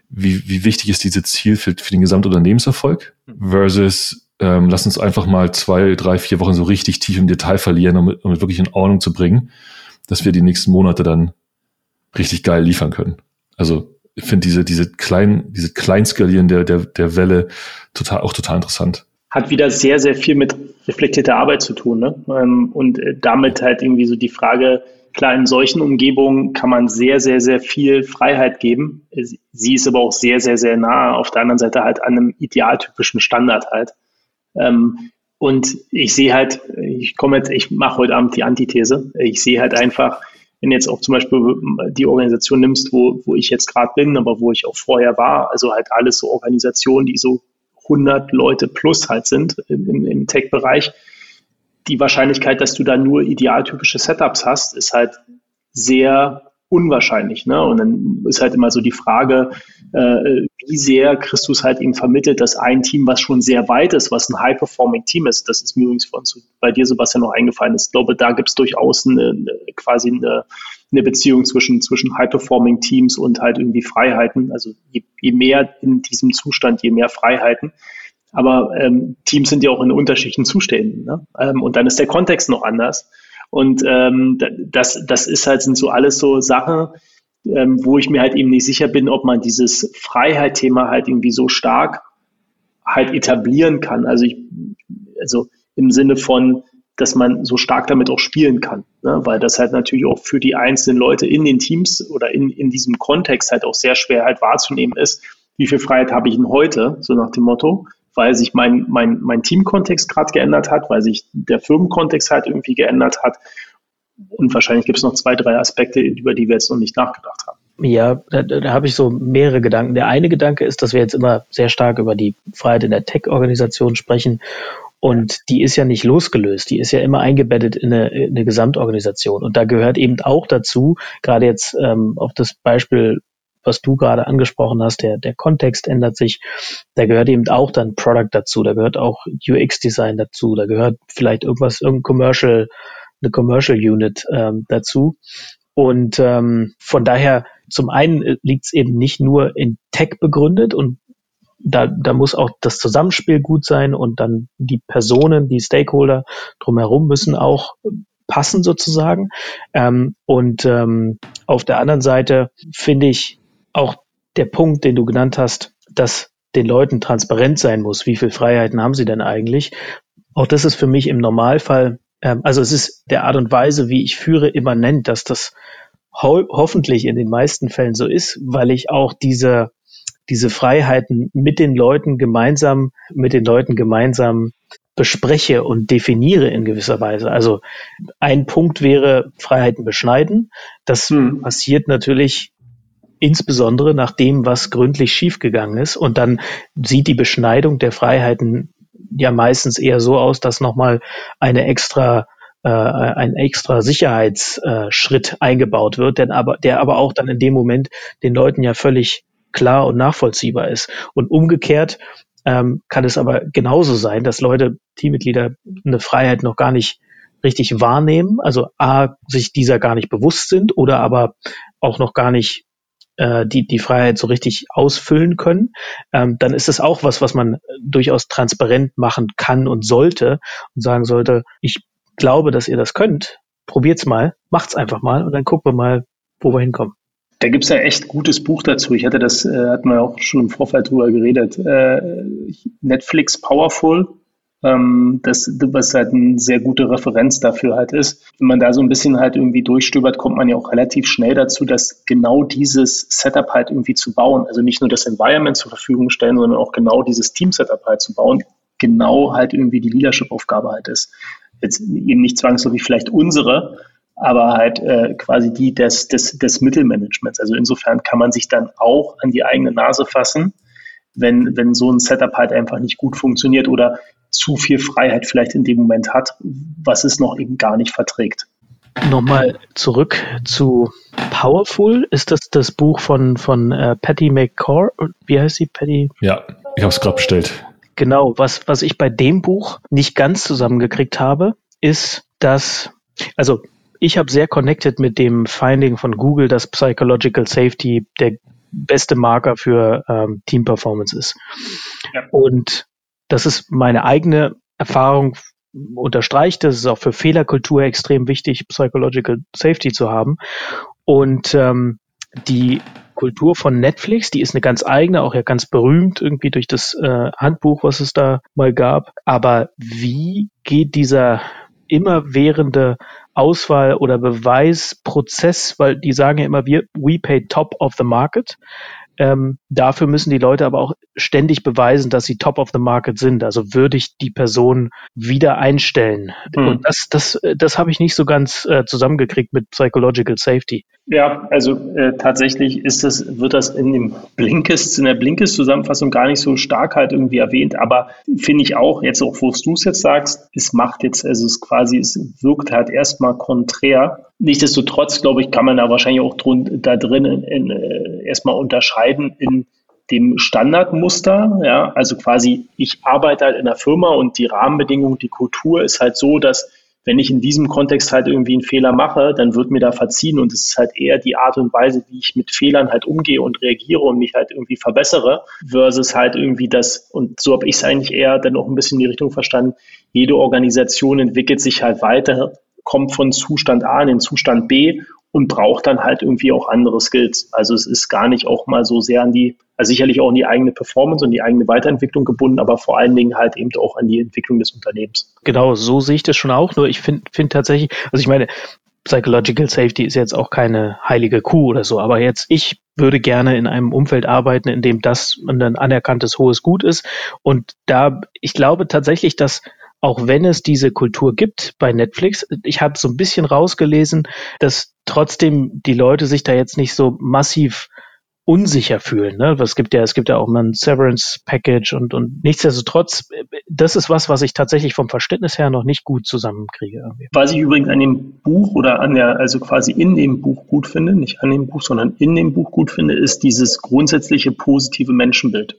Wie, wie wichtig ist dieses Ziel für, für den Gesamtunternehmenserfolg? Mhm. Versus, ähm, lass uns einfach mal zwei, drei, vier Wochen so richtig tief im Detail verlieren, um, um wirklich in Ordnung zu bringen, dass wir die nächsten Monate dann richtig geil liefern können. Also ich finde diese, diese kleinen, diese Kleinskalieren der, der, der Welle total, auch total interessant. Hat wieder sehr, sehr viel mit reflektierter Arbeit zu tun, ne? Ähm, und äh, damit halt irgendwie so die Frage, klar, in solchen Umgebungen kann man sehr, sehr, sehr viel Freiheit geben. Sie ist aber auch sehr, sehr, sehr nah auf der anderen Seite halt an einem idealtypischen Standard halt. Ähm, und ich sehe halt, ich komme jetzt, ich mache heute Abend die Antithese. Ich sehe halt einfach, wenn jetzt auch zum Beispiel die Organisation nimmst, wo, wo ich jetzt gerade bin, aber wo ich auch vorher war, also halt alles so Organisationen, die so 100 Leute plus halt sind im, im Tech-Bereich, die Wahrscheinlichkeit, dass du da nur idealtypische Setups hast, ist halt sehr unwahrscheinlich. Ne? Und dann ist halt immer so die Frage, äh, wie sehr Christus halt ihm vermittelt, dass ein Team, was schon sehr weit ist, was ein High-Performing-Team ist, das ist mir übrigens von bei dir, Sebastian, noch eingefallen ist. Ich glaube, da gibt es durchaus eine, eine, quasi eine, eine Beziehung zwischen, zwischen High-Performing-Teams und halt irgendwie Freiheiten. Also je, je mehr in diesem Zustand, je mehr Freiheiten. Aber ähm, Teams sind ja auch in unterschiedlichen Zuständen. Ne? Ähm, und dann ist der Kontext noch anders. Und ähm, das, das ist halt, sind so alles so Sachen, ähm, wo ich mir halt eben nicht sicher bin, ob man dieses Freiheit-Thema halt irgendwie so stark halt etablieren kann. Also ich, also im Sinne von, dass man so stark damit auch spielen kann. Ne? Weil das halt natürlich auch für die einzelnen Leute in den Teams oder in, in diesem Kontext halt auch sehr schwer halt wahrzunehmen ist, wie viel Freiheit habe ich denn heute, so nach dem Motto, weil sich mein, mein, mein Teamkontext gerade geändert hat, weil sich der Firmenkontext halt irgendwie geändert hat. Und wahrscheinlich gibt es noch zwei, drei Aspekte, über die wir jetzt noch nicht nachgedacht haben. Ja, da, da habe ich so mehrere Gedanken. Der eine Gedanke ist, dass wir jetzt immer sehr stark über die Freiheit in der Tech-Organisation sprechen. Und die ist ja nicht losgelöst, die ist ja immer eingebettet in eine, in eine Gesamtorganisation. Und da gehört eben auch dazu, gerade jetzt ähm, auf das Beispiel, was du gerade angesprochen hast, der, der Kontext ändert sich, da gehört eben auch dann Product dazu, da gehört auch UX-Design dazu, da gehört vielleicht irgendwas, irgendein Commercial, eine Commercial Unit ähm, dazu. Und ähm, von daher, zum einen äh, liegt es eben nicht nur in Tech begründet und da, da muss auch das Zusammenspiel gut sein und dann die Personen, die Stakeholder drumherum müssen auch passen sozusagen. Ähm, und ähm, auf der anderen Seite finde ich auch der Punkt, den du genannt hast, dass den Leuten transparent sein muss, wie viel Freiheiten haben sie denn eigentlich. Auch das ist für mich im Normalfall also es ist der Art und Weise, wie ich führe, immanent, dass das ho hoffentlich in den meisten Fällen so ist, weil ich auch diese, diese Freiheiten mit den Leuten gemeinsam, mit den Leuten gemeinsam bespreche und definiere in gewisser Weise. Also ein Punkt wäre Freiheiten beschneiden. Das hm. passiert natürlich insbesondere nach dem, was gründlich schiefgegangen ist. Und dann sieht die Beschneidung der Freiheiten ja meistens eher so aus, dass nochmal eine extra äh, ein extra Sicherheitsschritt äh, eingebaut wird, denn aber, der aber auch dann in dem Moment den Leuten ja völlig klar und nachvollziehbar ist. Und umgekehrt ähm, kann es aber genauso sein, dass Leute, Teammitglieder, eine Freiheit noch gar nicht richtig wahrnehmen, also a, sich dieser gar nicht bewusst sind oder aber auch noch gar nicht äh, die, die Freiheit so richtig ausfüllen können, ähm, dann ist es auch was, was man durchaus transparent machen kann und sollte und sagen sollte, ich glaube, dass ihr das könnt, probiert's mal, macht's einfach mal und dann gucken wir mal, wo wir hinkommen. Da gibt's ein echt gutes Buch dazu. Ich hatte das, äh, hat man auch schon im Vorfeld drüber geredet. Äh, Netflix Powerful ähm, das, was halt eine sehr gute Referenz dafür halt ist. Wenn man da so ein bisschen halt irgendwie durchstöbert, kommt man ja auch relativ schnell dazu, dass genau dieses Setup halt irgendwie zu bauen, also nicht nur das Environment zur Verfügung stellen, sondern auch genau dieses Team-Setup halt zu bauen, genau halt irgendwie die Leadership-Aufgabe halt ist. Jetzt eben nicht zwangsläufig vielleicht unsere, aber halt äh, quasi die des, des, des Mittelmanagements. Also insofern kann man sich dann auch an die eigene Nase fassen, wenn, wenn so ein Setup halt einfach nicht gut funktioniert oder zu viel Freiheit vielleicht in dem Moment hat, was es noch eben gar nicht verträgt. Nochmal zurück zu Powerful. Ist das das Buch von, von äh, Patty McCord? Wie heißt sie? Patty? Ja, ich habe es gerade bestellt. Genau, was, was ich bei dem Buch nicht ganz zusammengekriegt habe, ist, dass, also ich habe sehr connected mit dem Finding von Google, dass Psychological Safety der beste Marker für ähm, Team Performance ist. Ja. Und das ist meine eigene Erfahrung, unterstreicht. Das ist auch für Fehlerkultur extrem wichtig, Psychological Safety zu haben. Und ähm, die Kultur von Netflix, die ist eine ganz eigene, auch ja ganz berühmt irgendwie durch das äh, Handbuch, was es da mal gab. Aber wie geht dieser immerwährende Auswahl- oder Beweisprozess, weil die sagen ja immer, wir, we pay top of the market. Ähm, dafür müssen die Leute aber auch ständig beweisen, dass sie top of the market sind. Also würde ich die Person wieder einstellen. Hm. Und das, das, das habe ich nicht so ganz äh, zusammengekriegt mit Psychological Safety. Ja, also äh, tatsächlich ist das, wird das in dem Blinkist, in der Blinkist-Zusammenfassung gar nicht so stark halt irgendwie erwähnt, aber finde ich auch, jetzt auch, wo du es jetzt sagst, es macht jetzt, also es quasi, es wirkt halt erstmal konträr. Nichtsdestotrotz, glaube ich, kann man da wahrscheinlich auch drun, da drin in, in, äh, erstmal unterscheiden in dem Standardmuster, ja, also quasi ich arbeite halt in der Firma und die Rahmenbedingungen, die Kultur ist halt so, dass wenn ich in diesem Kontext halt irgendwie einen Fehler mache, dann wird mir da verziehen und es ist halt eher die Art und Weise, wie ich mit Fehlern halt umgehe und reagiere und mich halt irgendwie verbessere, versus halt irgendwie das, und so habe ich es eigentlich eher dann auch ein bisschen in die Richtung verstanden, jede Organisation entwickelt sich halt weiter kommt von Zustand A in den Zustand B und braucht dann halt irgendwie auch andere Skills. Also es ist gar nicht auch mal so sehr an die, also sicherlich auch an die eigene Performance und die eigene Weiterentwicklung gebunden, aber vor allen Dingen halt eben auch an die Entwicklung des Unternehmens. Genau, so sehe ich das schon auch. Nur ich finde find tatsächlich, also ich meine, Psychological Safety ist jetzt auch keine heilige Kuh oder so, aber jetzt ich würde gerne in einem Umfeld arbeiten, in dem das ein anerkanntes hohes Gut ist. Und da, ich glaube tatsächlich, dass auch wenn es diese Kultur gibt bei Netflix, ich habe so ein bisschen rausgelesen, dass trotzdem die Leute sich da jetzt nicht so massiv unsicher fühlen. Ne? Es gibt ja, es gibt ja auch mal ein Severance Package und, und nichtsdestotrotz, das ist was, was ich tatsächlich vom Verständnis her noch nicht gut zusammenkriege. Was ich übrigens an dem Buch oder an der, also quasi in dem Buch gut finde, nicht an dem Buch, sondern in dem Buch gut finde, ist dieses grundsätzliche positive Menschenbild.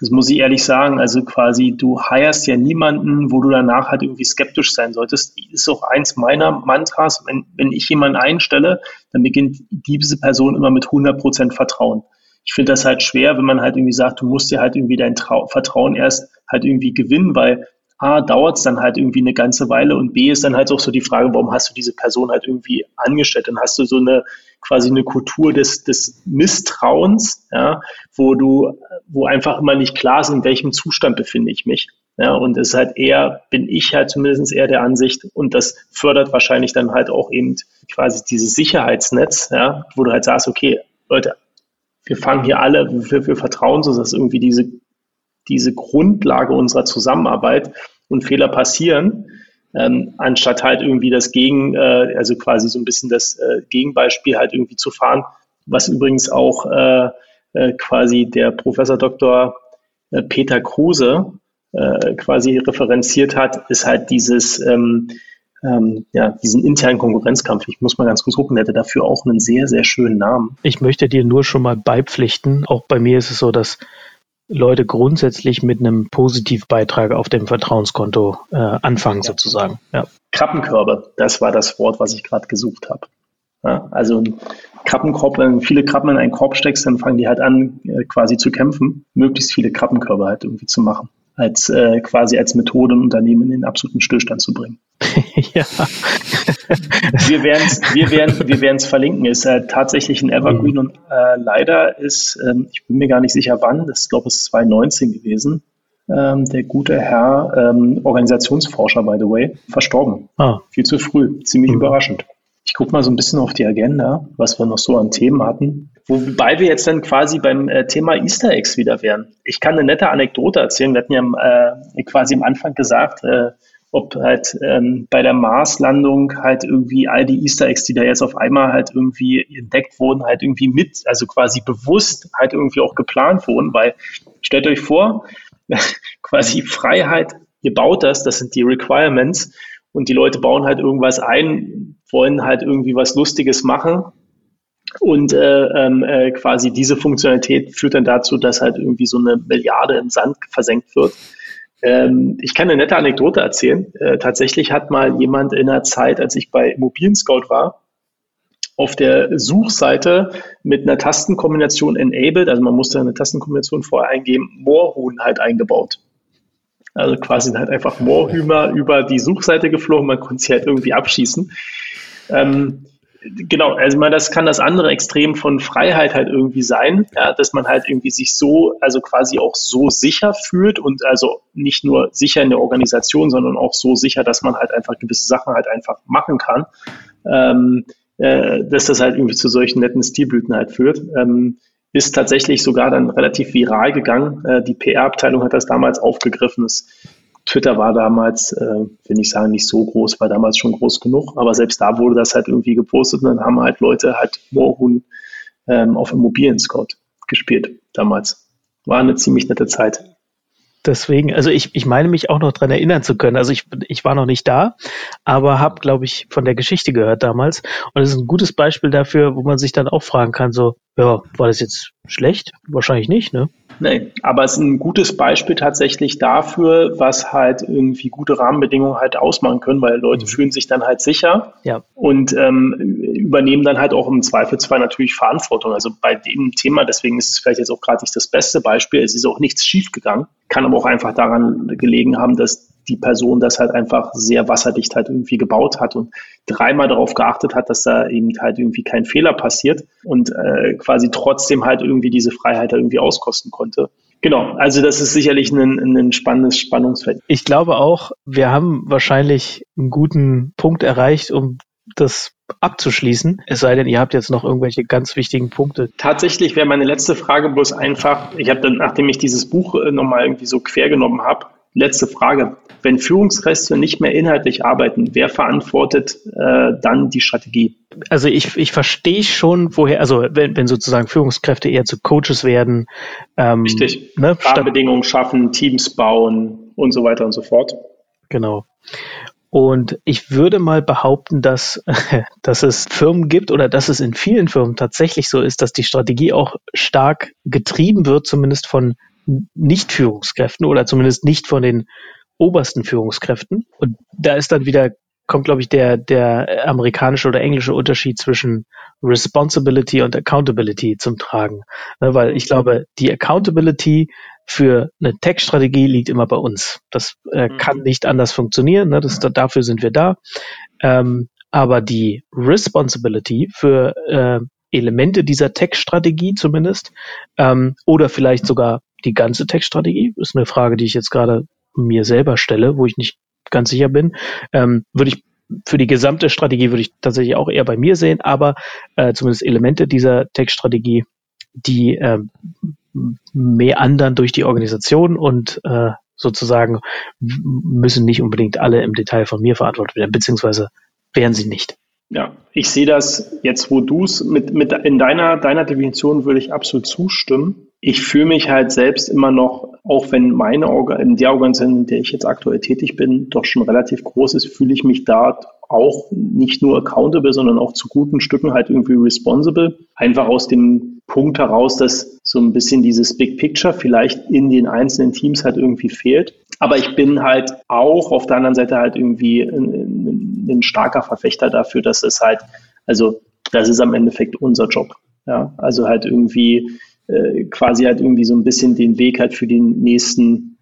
Das muss ich ehrlich sagen. Also quasi, du heierst ja niemanden, wo du danach halt irgendwie skeptisch sein solltest. Ist auch eins meiner Mantras. Wenn, wenn ich jemanden einstelle, dann beginnt diese Person immer mit 100 Prozent Vertrauen. Ich finde das halt schwer, wenn man halt irgendwie sagt, du musst dir halt irgendwie dein Trau Vertrauen erst halt irgendwie gewinnen, weil A, dauert es dann halt irgendwie eine ganze Weile und B ist dann halt auch so die Frage, warum hast du diese Person halt irgendwie angestellt? Dann hast du so eine quasi eine Kultur des, des Misstrauens, ja, wo du, wo einfach immer nicht klar ist, in welchem Zustand befinde ich mich. Ja, und es ist halt eher, bin ich halt zumindest eher der Ansicht, und das fördert wahrscheinlich dann halt auch eben quasi dieses Sicherheitsnetz, ja, wo du halt sagst, okay, Leute, wir fangen hier alle, wir, wir vertrauen so, dass irgendwie diese, diese Grundlage unserer Zusammenarbeit und Fehler passieren, ähm, anstatt halt irgendwie das Gegen, äh, also quasi so ein bisschen das äh, Gegenbeispiel halt irgendwie zu fahren, was übrigens auch äh, äh, quasi der Professor Dr. Äh, Peter Kruse äh, quasi referenziert hat, ist halt dieses ähm, ähm, ja, diesen internen Konkurrenzkampf. Ich muss mal ganz kurz gucken, der hätte dafür auch einen sehr, sehr schönen Namen. Ich möchte dir nur schon mal beipflichten. Auch bei mir ist es so, dass Leute grundsätzlich mit einem Positivbeitrag auf dem Vertrauenskonto äh, anfangen, ja. sozusagen. Ja. Krabbenkörbe, das war das Wort, was ich gerade gesucht habe. Ja, also ein Krabbenkorb, wenn viele Krabben in einen Korb steckst, dann fangen die halt an, äh, quasi zu kämpfen, möglichst viele Krabbenkörbe halt irgendwie zu machen als äh, quasi als Methode ein Unternehmen in den absoluten Stillstand zu bringen. <laughs> ja. wir werden es wir werden, wir werden's verlinken. Ist äh, tatsächlich ein Evergreen mhm. und äh, leider ist, ähm, ich bin mir gar nicht sicher wann, das glaube ich ist 2019 gewesen, ähm, der gute Herr, ähm, Organisationsforscher by the way, verstorben. Ah. Viel zu früh, ziemlich mhm. überraschend. Ich gucke mal so ein bisschen auf die Agenda, was wir noch so an Themen hatten. Wobei wir jetzt dann quasi beim äh, Thema Easter Eggs wieder wären. Ich kann eine nette Anekdote erzählen. Wir hatten ja äh, quasi am Anfang gesagt, äh, ob halt ähm, bei der Marslandung halt irgendwie all die Easter Eggs, die da jetzt auf einmal halt irgendwie entdeckt wurden, halt irgendwie mit, also quasi bewusst halt irgendwie auch geplant wurden, weil stellt euch vor, <laughs> quasi Freiheit, ihr baut das, das sind die Requirements und die Leute bauen halt irgendwas ein, wollen halt irgendwie was Lustiges machen und äh, ähm, äh, quasi diese Funktionalität führt dann dazu, dass halt irgendwie so eine Milliarde im Sand versenkt wird. Ähm, ich kann eine nette Anekdote erzählen. Äh, tatsächlich hat mal jemand in der Zeit, als ich bei Immobilien Scout war, auf der Suchseite mit einer Tastenkombination enabled, also man musste eine Tastenkombination vorher eingeben, Moorhuhn halt eingebaut. Also quasi halt einfach Moorhümer über die Suchseite geflogen, man konnte sie halt irgendwie abschießen. Ähm, genau, also man, das kann das andere Extrem von Freiheit halt irgendwie sein, ja, dass man halt irgendwie sich so, also quasi auch so sicher fühlt und also nicht nur sicher in der Organisation, sondern auch so sicher, dass man halt einfach gewisse Sachen halt einfach machen kann, ähm, äh, dass das halt irgendwie zu solchen netten Stilblüten halt führt. Ähm, ist tatsächlich sogar dann relativ viral gegangen. Äh, die PR-Abteilung hat das damals aufgegriffen. Es Twitter war damals, äh, will ich sagen, nicht so groß, war damals schon groß genug, aber selbst da wurde das halt irgendwie gepostet und dann haben halt Leute halt Moorhuhn ähm, auf Immobilien-Scout gespielt damals. War eine ziemlich nette Zeit. Deswegen, also ich, ich meine mich auch noch dran erinnern zu können. Also ich, ich war noch nicht da, aber habe, glaube ich, von der Geschichte gehört damals. Und es ist ein gutes Beispiel dafür, wo man sich dann auch fragen kann, so, ja, war das jetzt schlecht? Wahrscheinlich nicht, ne? Nee, aber es ist ein gutes Beispiel tatsächlich dafür, was halt irgendwie gute Rahmenbedingungen halt ausmachen können, weil Leute mhm. fühlen sich dann halt sicher ja. und ähm, übernehmen dann halt auch im Zweifelsfall natürlich Verantwortung. Also bei dem Thema, deswegen ist es vielleicht jetzt auch gerade nicht das beste Beispiel, es ist auch nichts schiefgegangen, kann aber auch einfach daran gelegen haben, dass die Person das halt einfach sehr wasserdicht halt irgendwie gebaut hat und dreimal darauf geachtet hat, dass da eben halt irgendwie kein Fehler passiert und äh, quasi trotzdem halt irgendwie diese Freiheit halt irgendwie auskosten konnte. Genau, also das ist sicherlich ein, ein spannendes Spannungsfeld. Ich glaube auch, wir haben wahrscheinlich einen guten Punkt erreicht, um das abzuschließen. Es sei denn, ihr habt jetzt noch irgendwelche ganz wichtigen Punkte. Tatsächlich wäre meine letzte Frage bloß einfach, ich habe dann, nachdem ich dieses Buch äh, nochmal irgendwie so quer genommen habe, letzte Frage. Wenn Führungskräfte nicht mehr inhaltlich arbeiten, wer verantwortet äh, dann die Strategie? Also ich, ich verstehe schon, woher, also wenn, wenn sozusagen Führungskräfte eher zu Coaches werden. Ähm, Richtig. Ne, Rahmenbedingungen schaffen, Teams bauen und so weiter und so fort. Genau. Und ich würde mal behaupten, dass, <laughs> dass es Firmen gibt oder dass es in vielen Firmen tatsächlich so ist, dass die Strategie auch stark getrieben wird, zumindest von Nicht-Führungskräften oder zumindest nicht von den obersten Führungskräften. Und da ist dann wieder kommt, glaube ich, der, der amerikanische oder englische Unterschied zwischen Responsibility und Accountability zum Tragen. Ne, weil ich glaube, die Accountability für eine Tech-Strategie liegt immer bei uns. Das äh, mhm. kann nicht anders funktionieren. Ne? Das, dafür sind wir da. Ähm, aber die Responsibility für äh, Elemente dieser Tech-Strategie zumindest ähm, oder vielleicht sogar die ganze Tech-Strategie, ist eine Frage, die ich jetzt gerade mir selber stelle, wo ich nicht ganz sicher bin, ähm, würde ich für die gesamte Strategie würde ich tatsächlich auch eher bei mir sehen, aber äh, zumindest Elemente dieser Tech-Strategie, die äh, mehr anderen durch die Organisation und äh, sozusagen müssen nicht unbedingt alle im Detail von mir verantwortet werden, beziehungsweise wären sie nicht. Ja, ich sehe das jetzt, wo du es mit, mit in deiner, deiner Definition würde ich absolut zustimmen. Ich fühle mich halt selbst immer noch, auch wenn meine Organ, in der Organisation, in der ich jetzt aktuell tätig bin, doch schon relativ groß ist, fühle ich mich da auch nicht nur accountable, sondern auch zu guten Stücken halt irgendwie responsible. Einfach aus dem Punkt heraus, dass so ein bisschen dieses Big Picture vielleicht in den einzelnen Teams halt irgendwie fehlt. Aber ich bin halt auch auf der anderen Seite halt irgendwie ein, ein starker Verfechter dafür, dass es halt, also das ist am Endeffekt unser Job. Ja, also halt irgendwie äh, quasi halt irgendwie so ein bisschen den Weg halt für den nächsten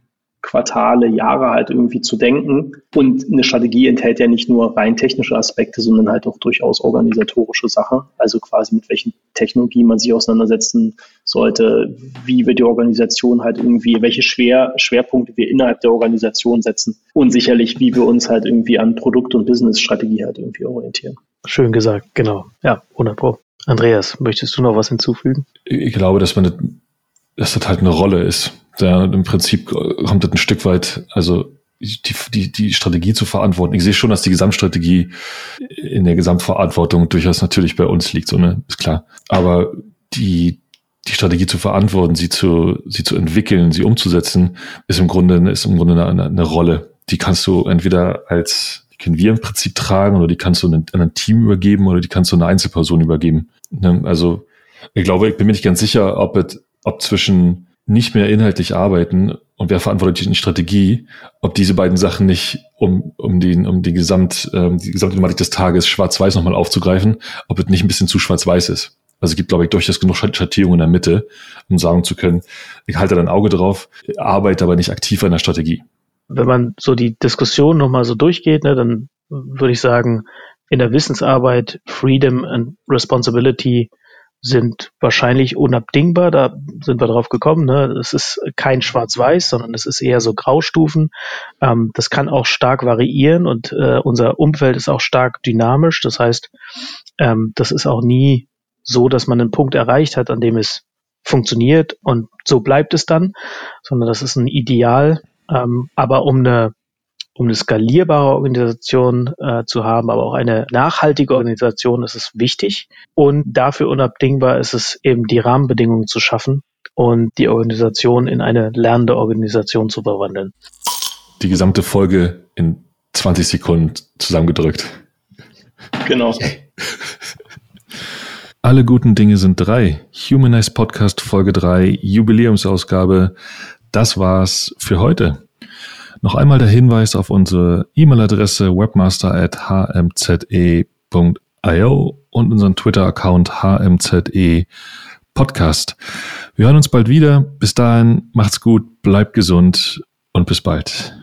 Quartale, Jahre halt irgendwie zu denken. Und eine Strategie enthält ja nicht nur rein technische Aspekte, sondern halt auch durchaus organisatorische Sachen. Also quasi mit welchen Technologien man sich auseinandersetzen sollte, wie wir die Organisation halt irgendwie, welche Schwer, Schwerpunkte wir innerhalb der Organisation setzen und sicherlich, wie wir uns halt irgendwie an Produkt- und Business-Strategie halt irgendwie orientieren. Schön gesagt, genau. Ja, 100 Pro. Andreas, möchtest du noch was hinzufügen? Ich glaube, dass man, dass das halt eine Rolle ist da im Prinzip kommt das ein Stück weit, also die, die, die Strategie zu verantworten. Ich sehe schon, dass die Gesamtstrategie in der Gesamtverantwortung durchaus natürlich bei uns liegt, so, ne, ist klar. Aber die, die Strategie zu verantworten, sie zu, sie zu entwickeln, sie umzusetzen, ist im Grunde, ist im Grunde eine, eine Rolle. Die kannst du entweder als, können wir im Prinzip tragen oder die kannst du an ein Team übergeben oder die kannst du einer Einzelperson übergeben. Ne? Also, ich glaube, ich bin mir nicht ganz sicher, ob es, ob zwischen nicht mehr inhaltlich arbeiten und wer verantwortet die Strategie, ob diese beiden Sachen nicht, um, um, den, um die, Gesamt, ähm, die gesamte des Tages schwarz-weiß nochmal aufzugreifen, ob es nicht ein bisschen zu schwarz-weiß ist. Also es gibt, glaube ich, durchaus genug Schattierungen in der Mitte, um sagen zu können, ich halte da ein Auge drauf, arbeite aber nicht aktiv an der Strategie. Wenn man so die Diskussion nochmal so durchgeht, ne, dann würde ich sagen, in der Wissensarbeit Freedom and Responsibility sind wahrscheinlich unabdingbar. Da sind wir drauf gekommen. Ne? Es ist kein Schwarz-Weiß, sondern es ist eher so Graustufen. Ähm, das kann auch stark variieren und äh, unser Umfeld ist auch stark dynamisch. Das heißt, ähm, das ist auch nie so, dass man einen Punkt erreicht hat, an dem es funktioniert und so bleibt es dann, sondern das ist ein Ideal. Ähm, aber um eine um eine skalierbare Organisation äh, zu haben, aber auch eine nachhaltige Organisation ist es wichtig. Und dafür unabdingbar ist es eben die Rahmenbedingungen zu schaffen und die Organisation in eine lernende Organisation zu verwandeln. Die gesamte Folge in 20 Sekunden zusammengedrückt. Genau. Alle guten Dinge sind drei. Humanize Podcast Folge 3, Jubiläumsausgabe. Das war's für heute. Noch einmal der Hinweis auf unsere E-Mail-Adresse webmaster.hmze.io und unseren Twitter-Account hmze Podcast. Wir hören uns bald wieder. Bis dahin, macht's gut, bleibt gesund und bis bald.